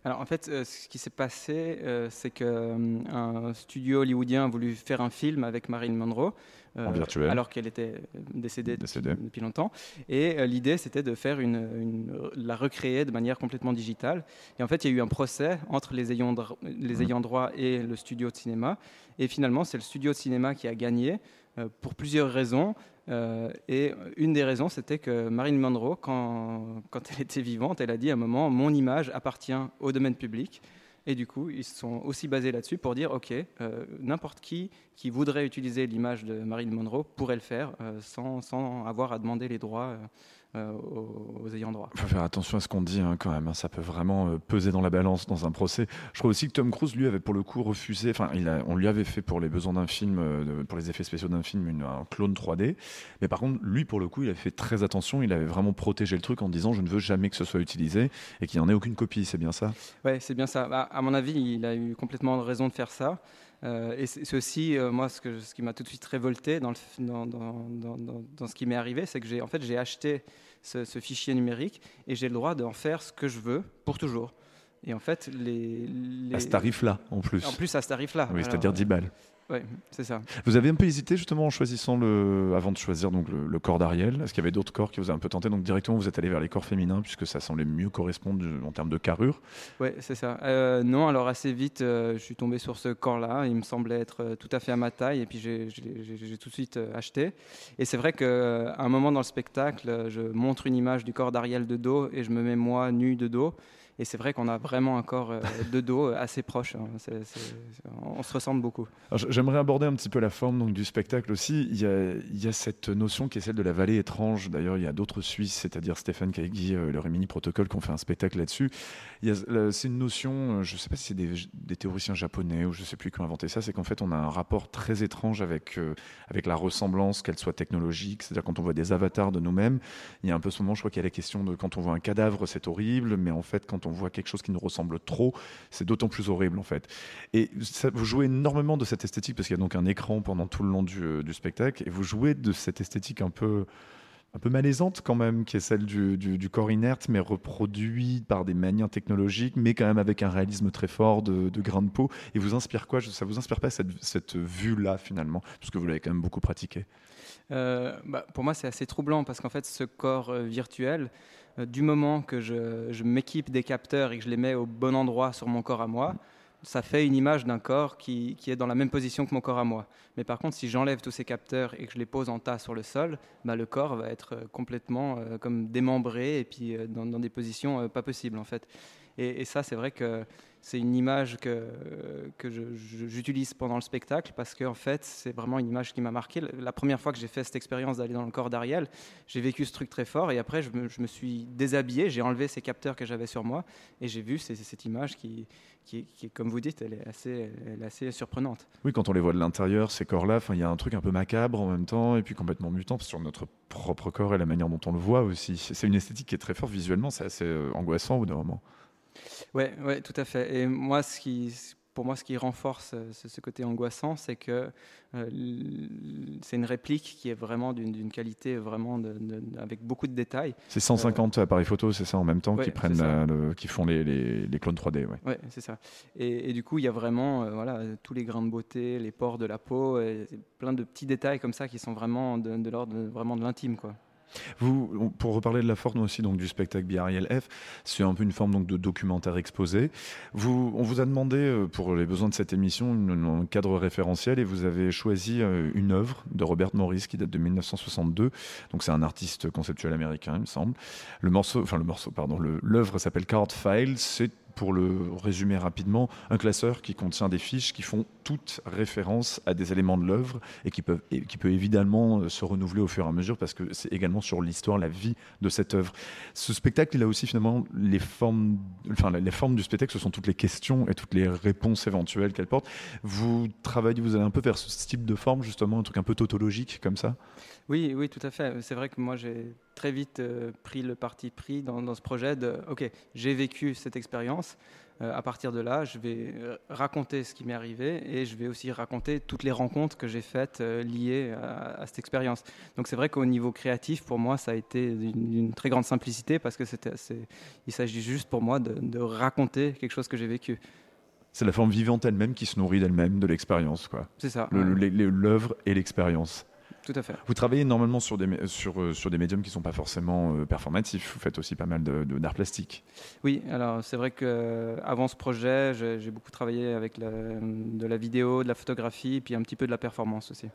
alors en fait, ce qui s'est passé, c'est qu'un studio hollywoodien a voulu faire un film avec Marilyn Monroe. Euh, alors qu'elle était décédée, Depuis, longtemps. Et euh, l'idée, c'était de faire une, la recréer de manière complètement digitale. Et en fait, il y a eu un procès entre les ayants, les mmh. ayants droit et le studio de cinéma. Et finalement, c'est le studio de cinéma qui a gagné euh, pour plusieurs raisons. Et une des raisons, c'était que Marilyn Monroe, quand, elle était vivante, elle a dit à un moment Mon image appartient au domaine public. Et du coup, ils se sont aussi basés là-dessus pour dire, OK, euh, n'importe qui qui voudrait utiliser l'image de Marilyn Monroe pourrait le faire euh, sans, avoir à demander les droits euh, euh, aux, ayants droit. Il faut faire attention à ce qu'on dit hein, quand même. Hein. ça peut vraiment euh, peser dans la balance dans un procès. Je crois aussi que Tom Cruise, lui, avait pour le coup refusé. Enfin, on lui avait fait pour les besoins d'un film, euh, pour les effets spéciaux d'un film, une, un clone 3D. Mais par contre, lui, pour le coup, il avait fait très attention. Il avait vraiment protégé le truc en disant je ne veux jamais que ce soit utilisé et qu'il n'y en ait aucune copie. C'est bien ça? Ouais, c'est bien ça. Bah, à mon avis, il a eu complètement raison de faire ça. Et c'est aussi, moi, ce, que, ce qui m'a tout de suite révolté dans, le, dans, dans, dans ce qui m'est arrivé, c'est que j'ai en fait, j'ai acheté ce, fichier numérique et j'ai le droit d'en faire ce que je veux pour toujours. Et en fait, les. À ce tarif-là, en plus. En plus, à ce tarif-là. Oui, c'est-à-dire 10 balles. Oui, c'est ça. Vous avez un peu hésité justement en choisissant le, avant de choisir donc le, corps d'Ariel? Est-ce qu'il y avait d'autres corps qui vous ont un peu tenté? Donc directement vous êtes allé vers les corps féminins puisque ça semblait mieux correspondre en termes de carrure. Oui, c'est ça. Euh, non, alors assez vite, euh, je suis tombé sur ce corps-là. Il me semblait être euh, tout à fait à ma taille et puis j'ai tout de suite acheté. Et c'est vrai qu'à un moment dans le spectacle, je montre une image du corps d'Ariel de dos et je me mets moi nu de dos. Et c'est vrai qu'on a vraiment un corps euh, de dos assez proche. Hein. on se ressemble beaucoup. J'aimerais aborder un petit peu la forme donc, du spectacle aussi. Il y, a, cette notion qui est celle de la vallée étrange. D'ailleurs, il y a d'autres Suisses, c'est-à-dire Stéphane Kaigi et le Rémini Protocol, qui ont fait un spectacle là-dessus. C'est une notion, euh, je ne sais pas si c'est des, théoriciens japonais ou je ne sais plus qui ont inventé ça, c'est qu'en fait, on a un rapport très étrange avec, euh, avec la ressemblance, qu'elle soit technologique. C'est-à-dire quand on voit des avatars de nous-mêmes, il y a un peu ce moment, je crois qu'il y a la question de quand on voit un cadavre, c'est horrible, mais en fait, quand on voit quelque chose qui nous ressemble trop, c'est d'autant plus horrible en fait. Et vous jouez énormément de cette esthétique parce qu'il y a donc un écran pendant tout le long du, euh, du, spectacle et vous jouez de cette esthétique un peu un peu malaisante quand même, qui est celle du, corps inerte, mais reproduit par des manières technologiques, mais quand même avec un réalisme très fort de, de de peau. Et vous inspire quoi? Ça vous inspire pas cette, cette vue-là finalement, parce que vous l'avez quand même beaucoup pratiqué euh, bah, Pour moi, c'est assez troublant parce qu'en fait, ce corps euh, virtuel, du moment que je, m'équipe des capteurs et que je les mets au bon endroit sur mon corps à moi, ça fait une image d'un corps qui, est dans la même position que mon corps à moi. Mais par contre, si j'enlève tous ces capteurs et que je les pose en tas sur le sol, bah, le corps va être euh, complètement euh, comme démembré et puis dans, des positions pas possibles en fait. Et, ça, c'est vrai que c'est une image que, que j'utilise pendant le spectacle parce qu'en en fait, c'est vraiment une image qui m'a marqué. La première fois que j'ai fait cette expérience d'aller dans le corps d'Ariel, j'ai vécu ce truc très fort et après, je me, suis déshabillé, j'ai enlevé ces capteurs que j'avais sur moi et j'ai vu cette image qui, qui, comme vous dites, elle est assez, elle est assez surprenante. Oui, quand on les voit de l'intérieur, ces corps-là, il y a un truc un peu macabre en même temps et puis complètement mutant sur notre propre corps et la manière dont on le voit aussi. C'est une esthétique qui est très forte visuellement, c'est assez euh, angoissant au bout moment. Oui, ouais, tout à fait. Et moi, ce qui, pour moi, ce qui renforce euh, ce, côté angoissant, c'est que euh, c'est une réplique qui est vraiment d'une qualité vraiment avec beaucoup de détails. C'est 150 appareils photo, c'est ça en même temps qui prennent, qui font les, les, clones 3D. Oui, ouais, c'est ça. Et, du coup, il y a vraiment, euh, voilà, tous les grains de beauté, les pores de la peau, et plein de petits détails comme ça qui sont vraiment de, l'ordre vraiment de l'intime, quoi. Vous, pour reparler de la forme aussi donc du spectacle Biariel F, c'est un peu une forme donc de documentaire exposé. Vous, on vous a demandé euh, pour les besoins de cette émission un cadre référentiel et vous avez choisi euh, une œuvre de Robert Morris qui date de 1962. Donc c'est un artiste conceptuel américain, il me semble. Le morceau, enfin le morceau, pardon, l'œuvre s'appelle Card Files. Pour le résumer rapidement, un classeur qui contient des fiches qui font toute référence à des éléments de l'œuvre et qui, peuvent, qui peut évidemment euh, se renouveler au fur et à mesure parce que c'est également sur l'histoire, la vie de cette œuvre. Ce spectacle, il a aussi finalement les formes, enfin les formes du spectacle, ce sont toutes les questions et toutes les réponses éventuelles qu'elle porte. Vous travaillez, vous allez un peu vers ce type de forme justement, un truc un peu tautologique comme ça? Oui, oui, tout à fait. C'est vrai que moi j'ai très vite euh, pris le parti pris dans, dans ce projet de, ok, j'ai vécu cette expérience. Euh, à partir de là, je vais euh, raconter ce qui m'est arrivé et je vais aussi raconter toutes les rencontres que j'ai faites euh, liées à, cette expérience. Donc c'est vrai qu'au niveau créatif, pour moi, ça a été d'une très grande simplicité parce que c'était, il s'agit juste pour moi de, raconter quelque chose que j'ai vécu. C'est la forme vivante elle-même qui se nourrit d'elle-même, de l'expérience. quoi. C'est ça. L'œuvre et l'expérience. Tout à fait. Vous travaillez normalement sur des, sur, euh, sur des médiums qui ne sont pas forcément euh, performatifs. Vous faites aussi pas mal d'art de, plastique. Oui, alors c'est vrai qu'avant ce projet, j'ai beaucoup travaillé avec de la vidéo, de la photographie, puis un petit peu de la performance aussi.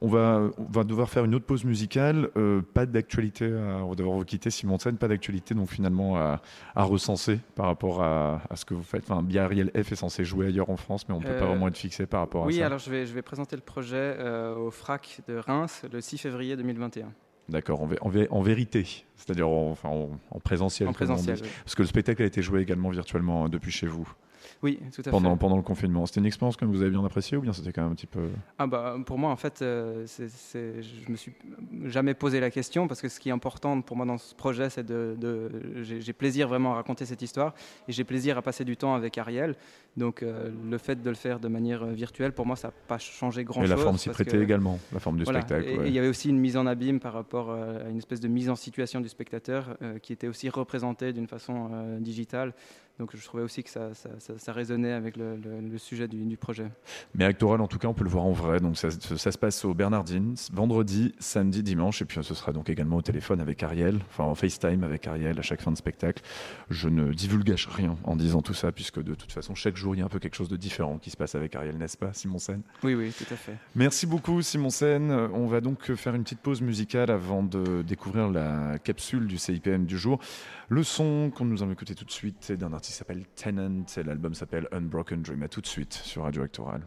On va, on va devoir faire une autre pause musicale. Euh, pas d'actualité, on va devoir vous quitter, Simon Sen. Pas d'actualité, donc finalement à, recenser par rapport à, ce que vous faites. Enfin, bien Ariel F est censé jouer ailleurs en France, mais on ne peut pas euh, vraiment être fixé par rapport à ça. Oui, alors je vais, je vais présenter le projet euh, au FRAC de Reims le 6 février 2021. D'accord, en, en, vérité, c'est-à-dire en, enfin, en, présentiel. En présentiel. Parce que le spectacle a été joué également virtuellement depuis chez vous. Oui, tout à pendant, fait. Pendant le confinement. C'était une expérience que vous avez bien appréciée ou bien c'était quand même un petit peu. Ah bah, pour moi, en fait, euh, c'est, c'est, je me suis jamais posé la question parce que ce qui est important pour moi dans ce projet, c'est de. de j'ai, plaisir vraiment à raconter cette histoire et j'ai plaisir à passer du temps avec Ariel. Donc euh, le fait de le faire de manière euh, virtuelle, pour moi, ça n'a pas changé grand-chose. Et la forme s'y prêtait également, la forme du spectacle. Et il y avait aussi une mise en abîme par rapport à une espèce de mise en situation du spectateur qui était aussi représentée d'une façon digitale. Donc je trouvais aussi que ça, ça, résonnait avec le, sujet du, projet. Mais Actoral, en tout cas, on peut le voir en vrai. Donc ça, se passe au Bernardines, vendredi, samedi, dimanche. Et puis ce sera donc également au téléphone avec Ariel, enfin en FaceTime avec Ariel à chaque fin de spectacle. Je ne divulgage rien en disant tout ça, puisque de toute façon, chaque jour, il y a un peu quelque chose de différent qui se passe avec Ariel, n'est-ce pas, Simon Sen Oui, oui, tout à fait. Merci beaucoup, Simon Sen. On va donc faire une petite pause musicale avant de découvrir la capsule du CIPM du jour. Le son qu'on nous a écouté tout de suite est d'un artiste qui s'appelle Tenant et l'album s'appelle Unbroken Dream. À tout de suite sur Radio Actoral.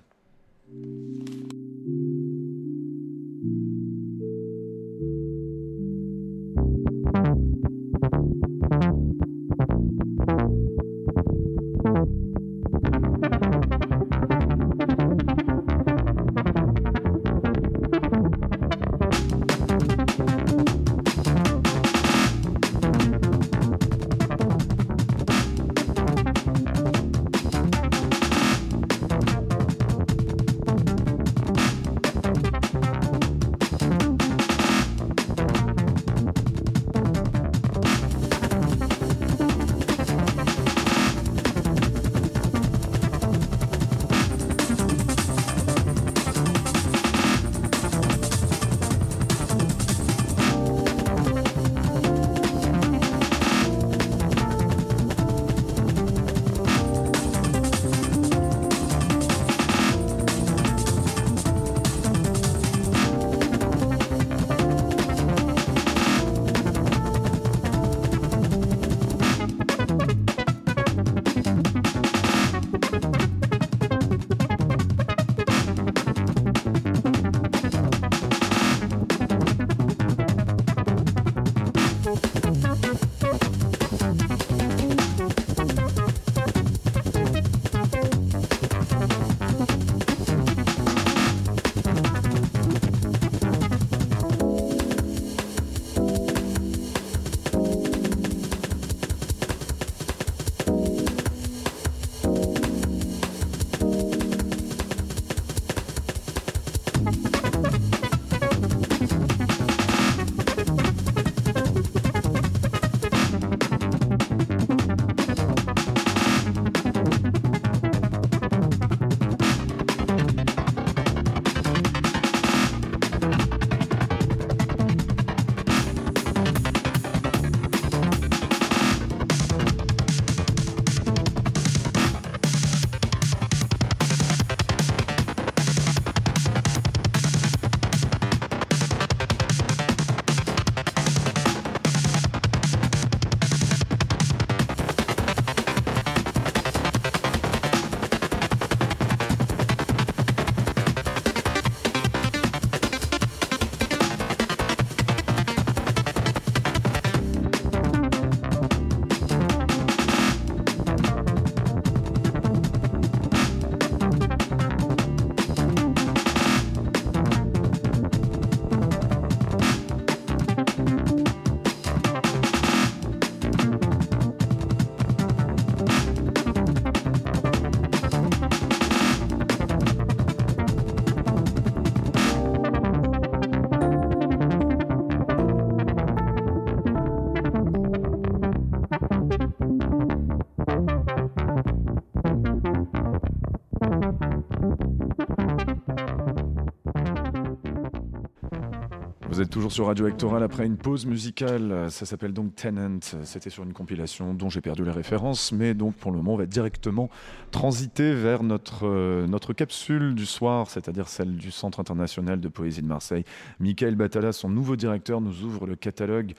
Toujours sur Radio Actoral après une pause musicale. Ça s'appelle donc Tenant. C'était sur une compilation dont j'ai perdu les références, mais donc pour le moment, on va directement transiter vers notre, euh, notre capsule du soir, c'est-à-dire celle du Centre international de poésie de Marseille. Michael Batala, son nouveau directeur, nous ouvre le catalogue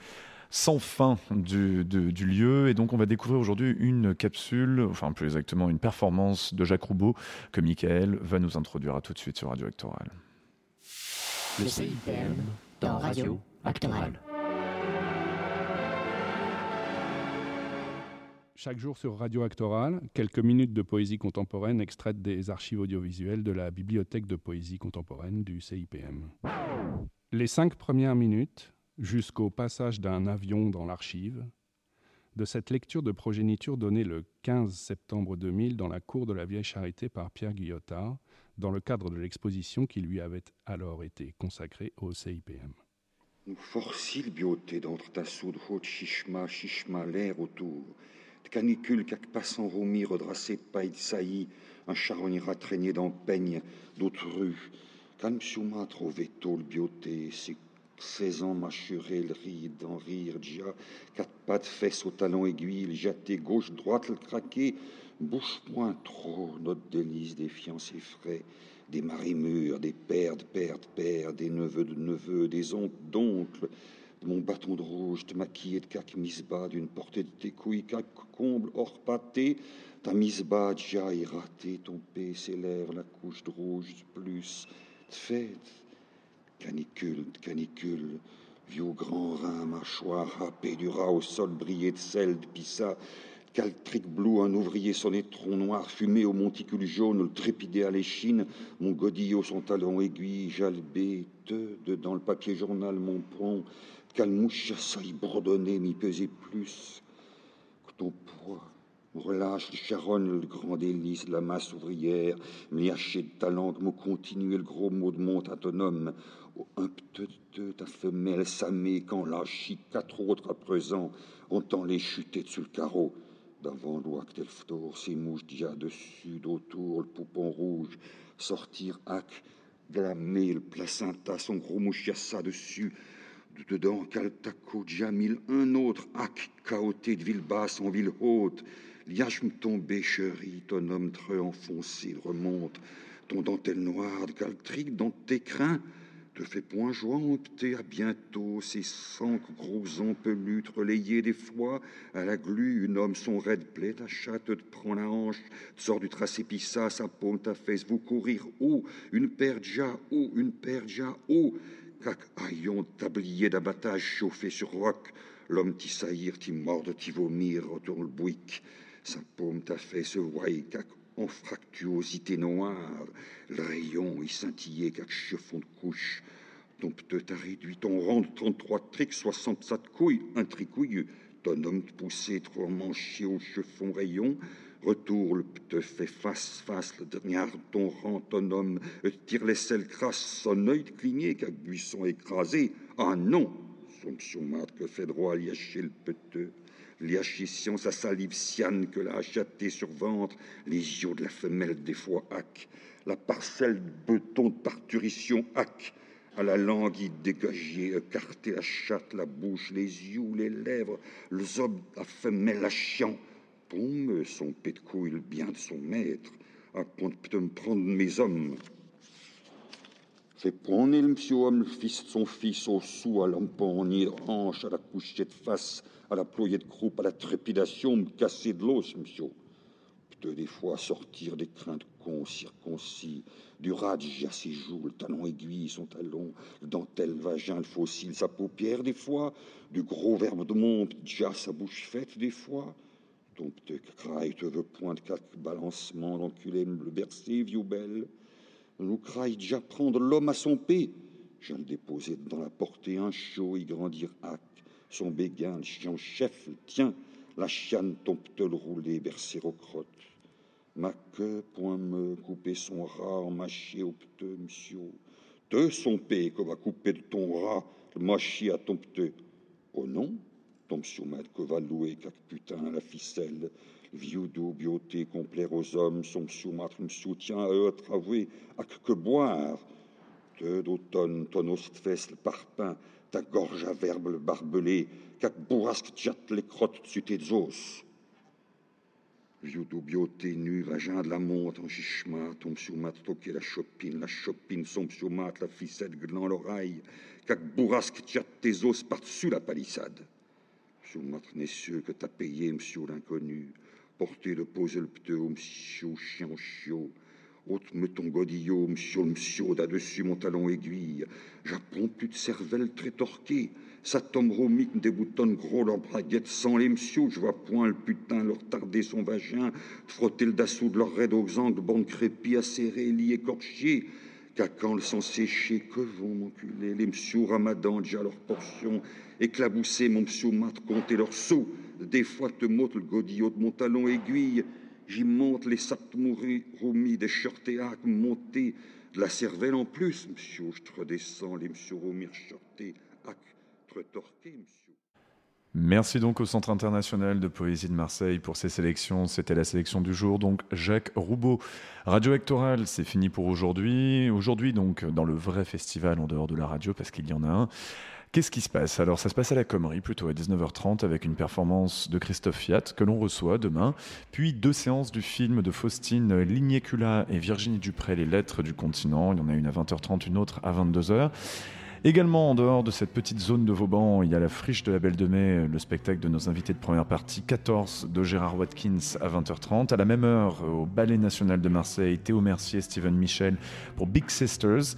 sans fin du, du, lieu. Et donc, on va découvrir aujourd'hui une capsule, enfin, plus exactement, une performance de Jacques Roubaud que Michael va nous introduire à tout de suite sur Radio Actoral. Le CIPM dans Radio Actoral. Chaque jour sur Radio Actoral, quelques minutes de poésie contemporaine extraites des archives audiovisuelles de la Bibliothèque de poésie contemporaine du CIPM. Les cinq premières minutes, jusqu'au passage d'un avion dans l'archive, de cette lecture de progéniture donnée le 15 septembre 2000 dans la cour de la Vieille Charité par Pierre Guillottard, dans le cadre de l'exposition qui lui avait alors été consacrée au CIPM. Nous forcil bioté d'entre ta soude haute chichma, chichma, l'air autour. De canicule qu'ac passant roumi redrassé de paille saillie, un charogne traîné dans peigne d'autres rues. Calme souma trouvé tôt le bioté, c'est 16 ans mâchuré le rire d'en rire déjà, quatre pattes fesses au talon aiguille, le jeté gauche, droite, le craqué, bouche point trop, notre délice des fiancés frais, des maris mûrs, des pères de pères de pères, des neveux de neveux, des oncles d'oncles, de mon bâton de rouge, te maquiller de cac misba, d'une portée de tes couilles, cac comble hors pâté, ta misba déjà raté, ton paix s'élève, la couche de rouge plus, de fête, Canicule, canicule, vieux grand rein, mâchoire râpé du rat au sol brillé de sel, de pissa, caltric bleu, un ouvrier son étron noir, fumé au monticule jaune, le trépidé à l'échine, mon godillot, son talon aiguille, jalbé, te, dedans le papier journal, mon pont, calmouche, y bourdonnait, m'y pesait plus que ton poids. Relâche charonne, le grand délice la masse ouvrière, haché de talent, me continuer le gros mot de mon autonome. Un p'te ta femelle s'amé quand lâchi quatre autres à présent, entend les chuter dessus le carreau. D'avant l'ouac tel ftor, ses mouches déjà dessus, d'autour, le poupon rouge, sortir hac, glamer le placenta, son gros mouchiassa dessus, dedans, Caltaco, Jamil, un autre, hac, chaoté de ville basse en ville haute, Liachme tombé, chéri, ton homme treux enfoncé, remonte, ton dentelle noire de caltrique dans tes crins, te fait point jointer à bientôt ces cinq gros empelutres relayés des fois à la glu, une homme son raide plaie, ta chatte te prend la hanche, sort du tracé pissa, sa paume ta fesse, vous courir haut, une paire déjà haut, une paire déjà haut, cac haillon tablier d'abattage chauffé sur roc, l'homme t'y saillir, t'y mordre, t'y vomir, retourne le bouic. Sa paume t'a fait se voyer en fractuosité noire. Le rayon y scintillait qu'à chiffon de couche. Ton p'te t'a réduit ton rang de 33 tricks, 67 couilles, un tricouille. Ton homme te poussait trop manché au chiffon rayon. Retour, le te fait face, face, le dernier ton rang, ton homme tire les selles crasses, son œil de cligné qu'à buisson écrasé. Ah non! Son mat que fait droit liacher le peteux liachition, sa salive siane que l'a achaté sur ventre, les yeux de la femelle des fois hack, la parcelle de beton de parturition hack, à la langue dégagée, écartée, la chatte, la bouche, les yeux, les lèvres, le zob, la femelle, la chiant, Pomme, son pet de couille, le bien de son maître, à de me prendre mes hommes? Fait prendre le monsieur homme, le fils de son fils, au sou, à l'empoigné de hanche, à la couchée de face, à la ployée de croupe, à la trépidation, me casser de l'os, monsieur. Peut des fois sortir des craintes cons, circoncis, du radj à ses joues, le talon aiguille, son talon, le dentelle vagin, le fossile, sa paupière, des fois, du gros verbe de monde, déjà sa bouche faite, des fois. Ton petit craille te veut point de quelque balancement, l'enculé le bercer, vieux belle. Nous craille déjà prendre l'homme à son paix. Je le déposer dans la portée un chaud, y grandir hack son béguin, le chien chef, le tien, la chienne tombe le rouler, bercer aux crottes. Ma queue, point me couper son rat en mâché au pteux, monsieur. Te son pé que va couper de ton rat, le mâché à ton pteux. Oh non, ton monsieur que va louer quelque putain la ficelle. Vieux doux bioté complaire aux hommes, son monsieur maître me soutient à eux travailler, à que boire. Te d'automne, ton ostfest le parpaing, ta gorge à verbe le barbelé, qu'à bourrasque jatte les crottes dessus tes os. Vieux bioté nu, vagin de la montre en chichma, tombe sur toquer la chopine, la chopine sombre sur la ficette gland l'oreille, qu'à bourrasque jatte tes os par-dessus la palissade. Sur mat nessieux que t'as payé, monsieur l'inconnu, porté de poser le pteux, monsieur chien chiot, Ôte-me ton godillot, monsieur, monsieur, d'à-dessus mon talon aiguille. J'apprends plus de cervelle très torquée. Ça tombe romique des boutons gros leurs braguettes sans les monsieur. Je vois point le putain leur tarder son vagin, frotter le dassaut de leur raide aux angles, bande crépie, acérée, lit écorché. Qu'à quand le sang séché, que vont m'enculer les monsieur ramadan déjà leur portion, éclabousser mon monsieur mat, compter leur saut. Des fois te motte le godillot de mon talon aiguille. J'y monte les romis des shortéacs montés, de la cervelle en plus, monsieur. Je redescends les monsieur romir shorté, ac, torqué, monsieur. Merci donc au Centre international de poésie de Marseille pour ces sélections. C'était la sélection du jour, donc Jacques Roubaud. Radio Hectoral, c'est fini pour aujourd'hui. Aujourd'hui, donc, dans le vrai festival en dehors de la radio, parce qu'il y en a un. Qu'est-ce qui se passe? Alors, ça se passe à la Commerie, plutôt à 19h30, avec une performance de Christophe Fiat que l'on reçoit demain, puis deux séances du film de Faustine Lignecula et Virginie Dupré, Les Lettres du Continent. Il y en a une à 20h30, une autre à 22h. Également, en dehors de cette petite zone de Vauban, il y a la friche de la Belle de Mai, le spectacle de nos invités de première partie, 14 de Gérard Watkins à 20h30. À la même heure, au Ballet National de Marseille, Théo Mercier, Steven Michel pour Big Sisters.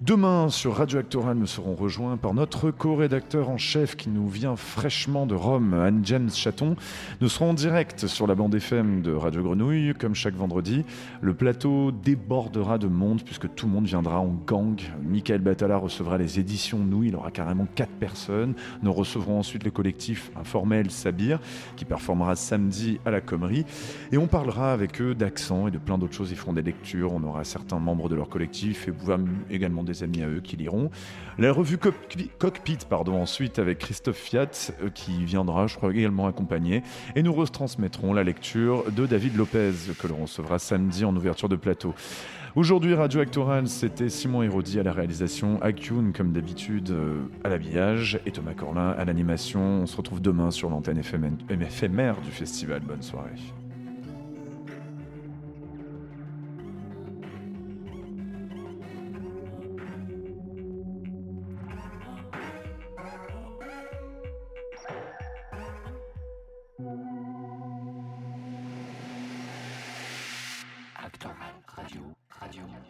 Demain, sur Radio Actoral, nous serons rejoints par notre co-rédacteur en chef qui nous vient fraîchement de Rome, Anne-James Chaton. Nous serons en direct sur la bande FM de Radio Grenouille, comme chaque vendredi. Le plateau débordera de monde puisque tout le monde viendra en gang. Michael Batala recevra les éditions Nous, il aura carrément quatre personnes. Nous recevrons ensuite le collectif informel Sabir qui performera samedi à la Commerie. Et on parlera avec eux d'accent et de plein d'autres choses. Ils feront des lectures, on aura certains membres de leur collectif et également amis à eux qui liront. La revue Cockpit, pardon, ensuite avec Christophe Fiat euh, qui viendra, je crois, également accompagné. Et nous retransmettrons la lecture de David Lopez que l'on recevra samedi en ouverture de plateau. Aujourd'hui, Radio Actoral, c'était Simon Hérodi à la réalisation, Acune comme d'habitude euh, à l'habillage et Thomas Corlin à l'animation. On se retrouve demain sur l'antenne éphémère du festival. Bonne soirée. radio, radio.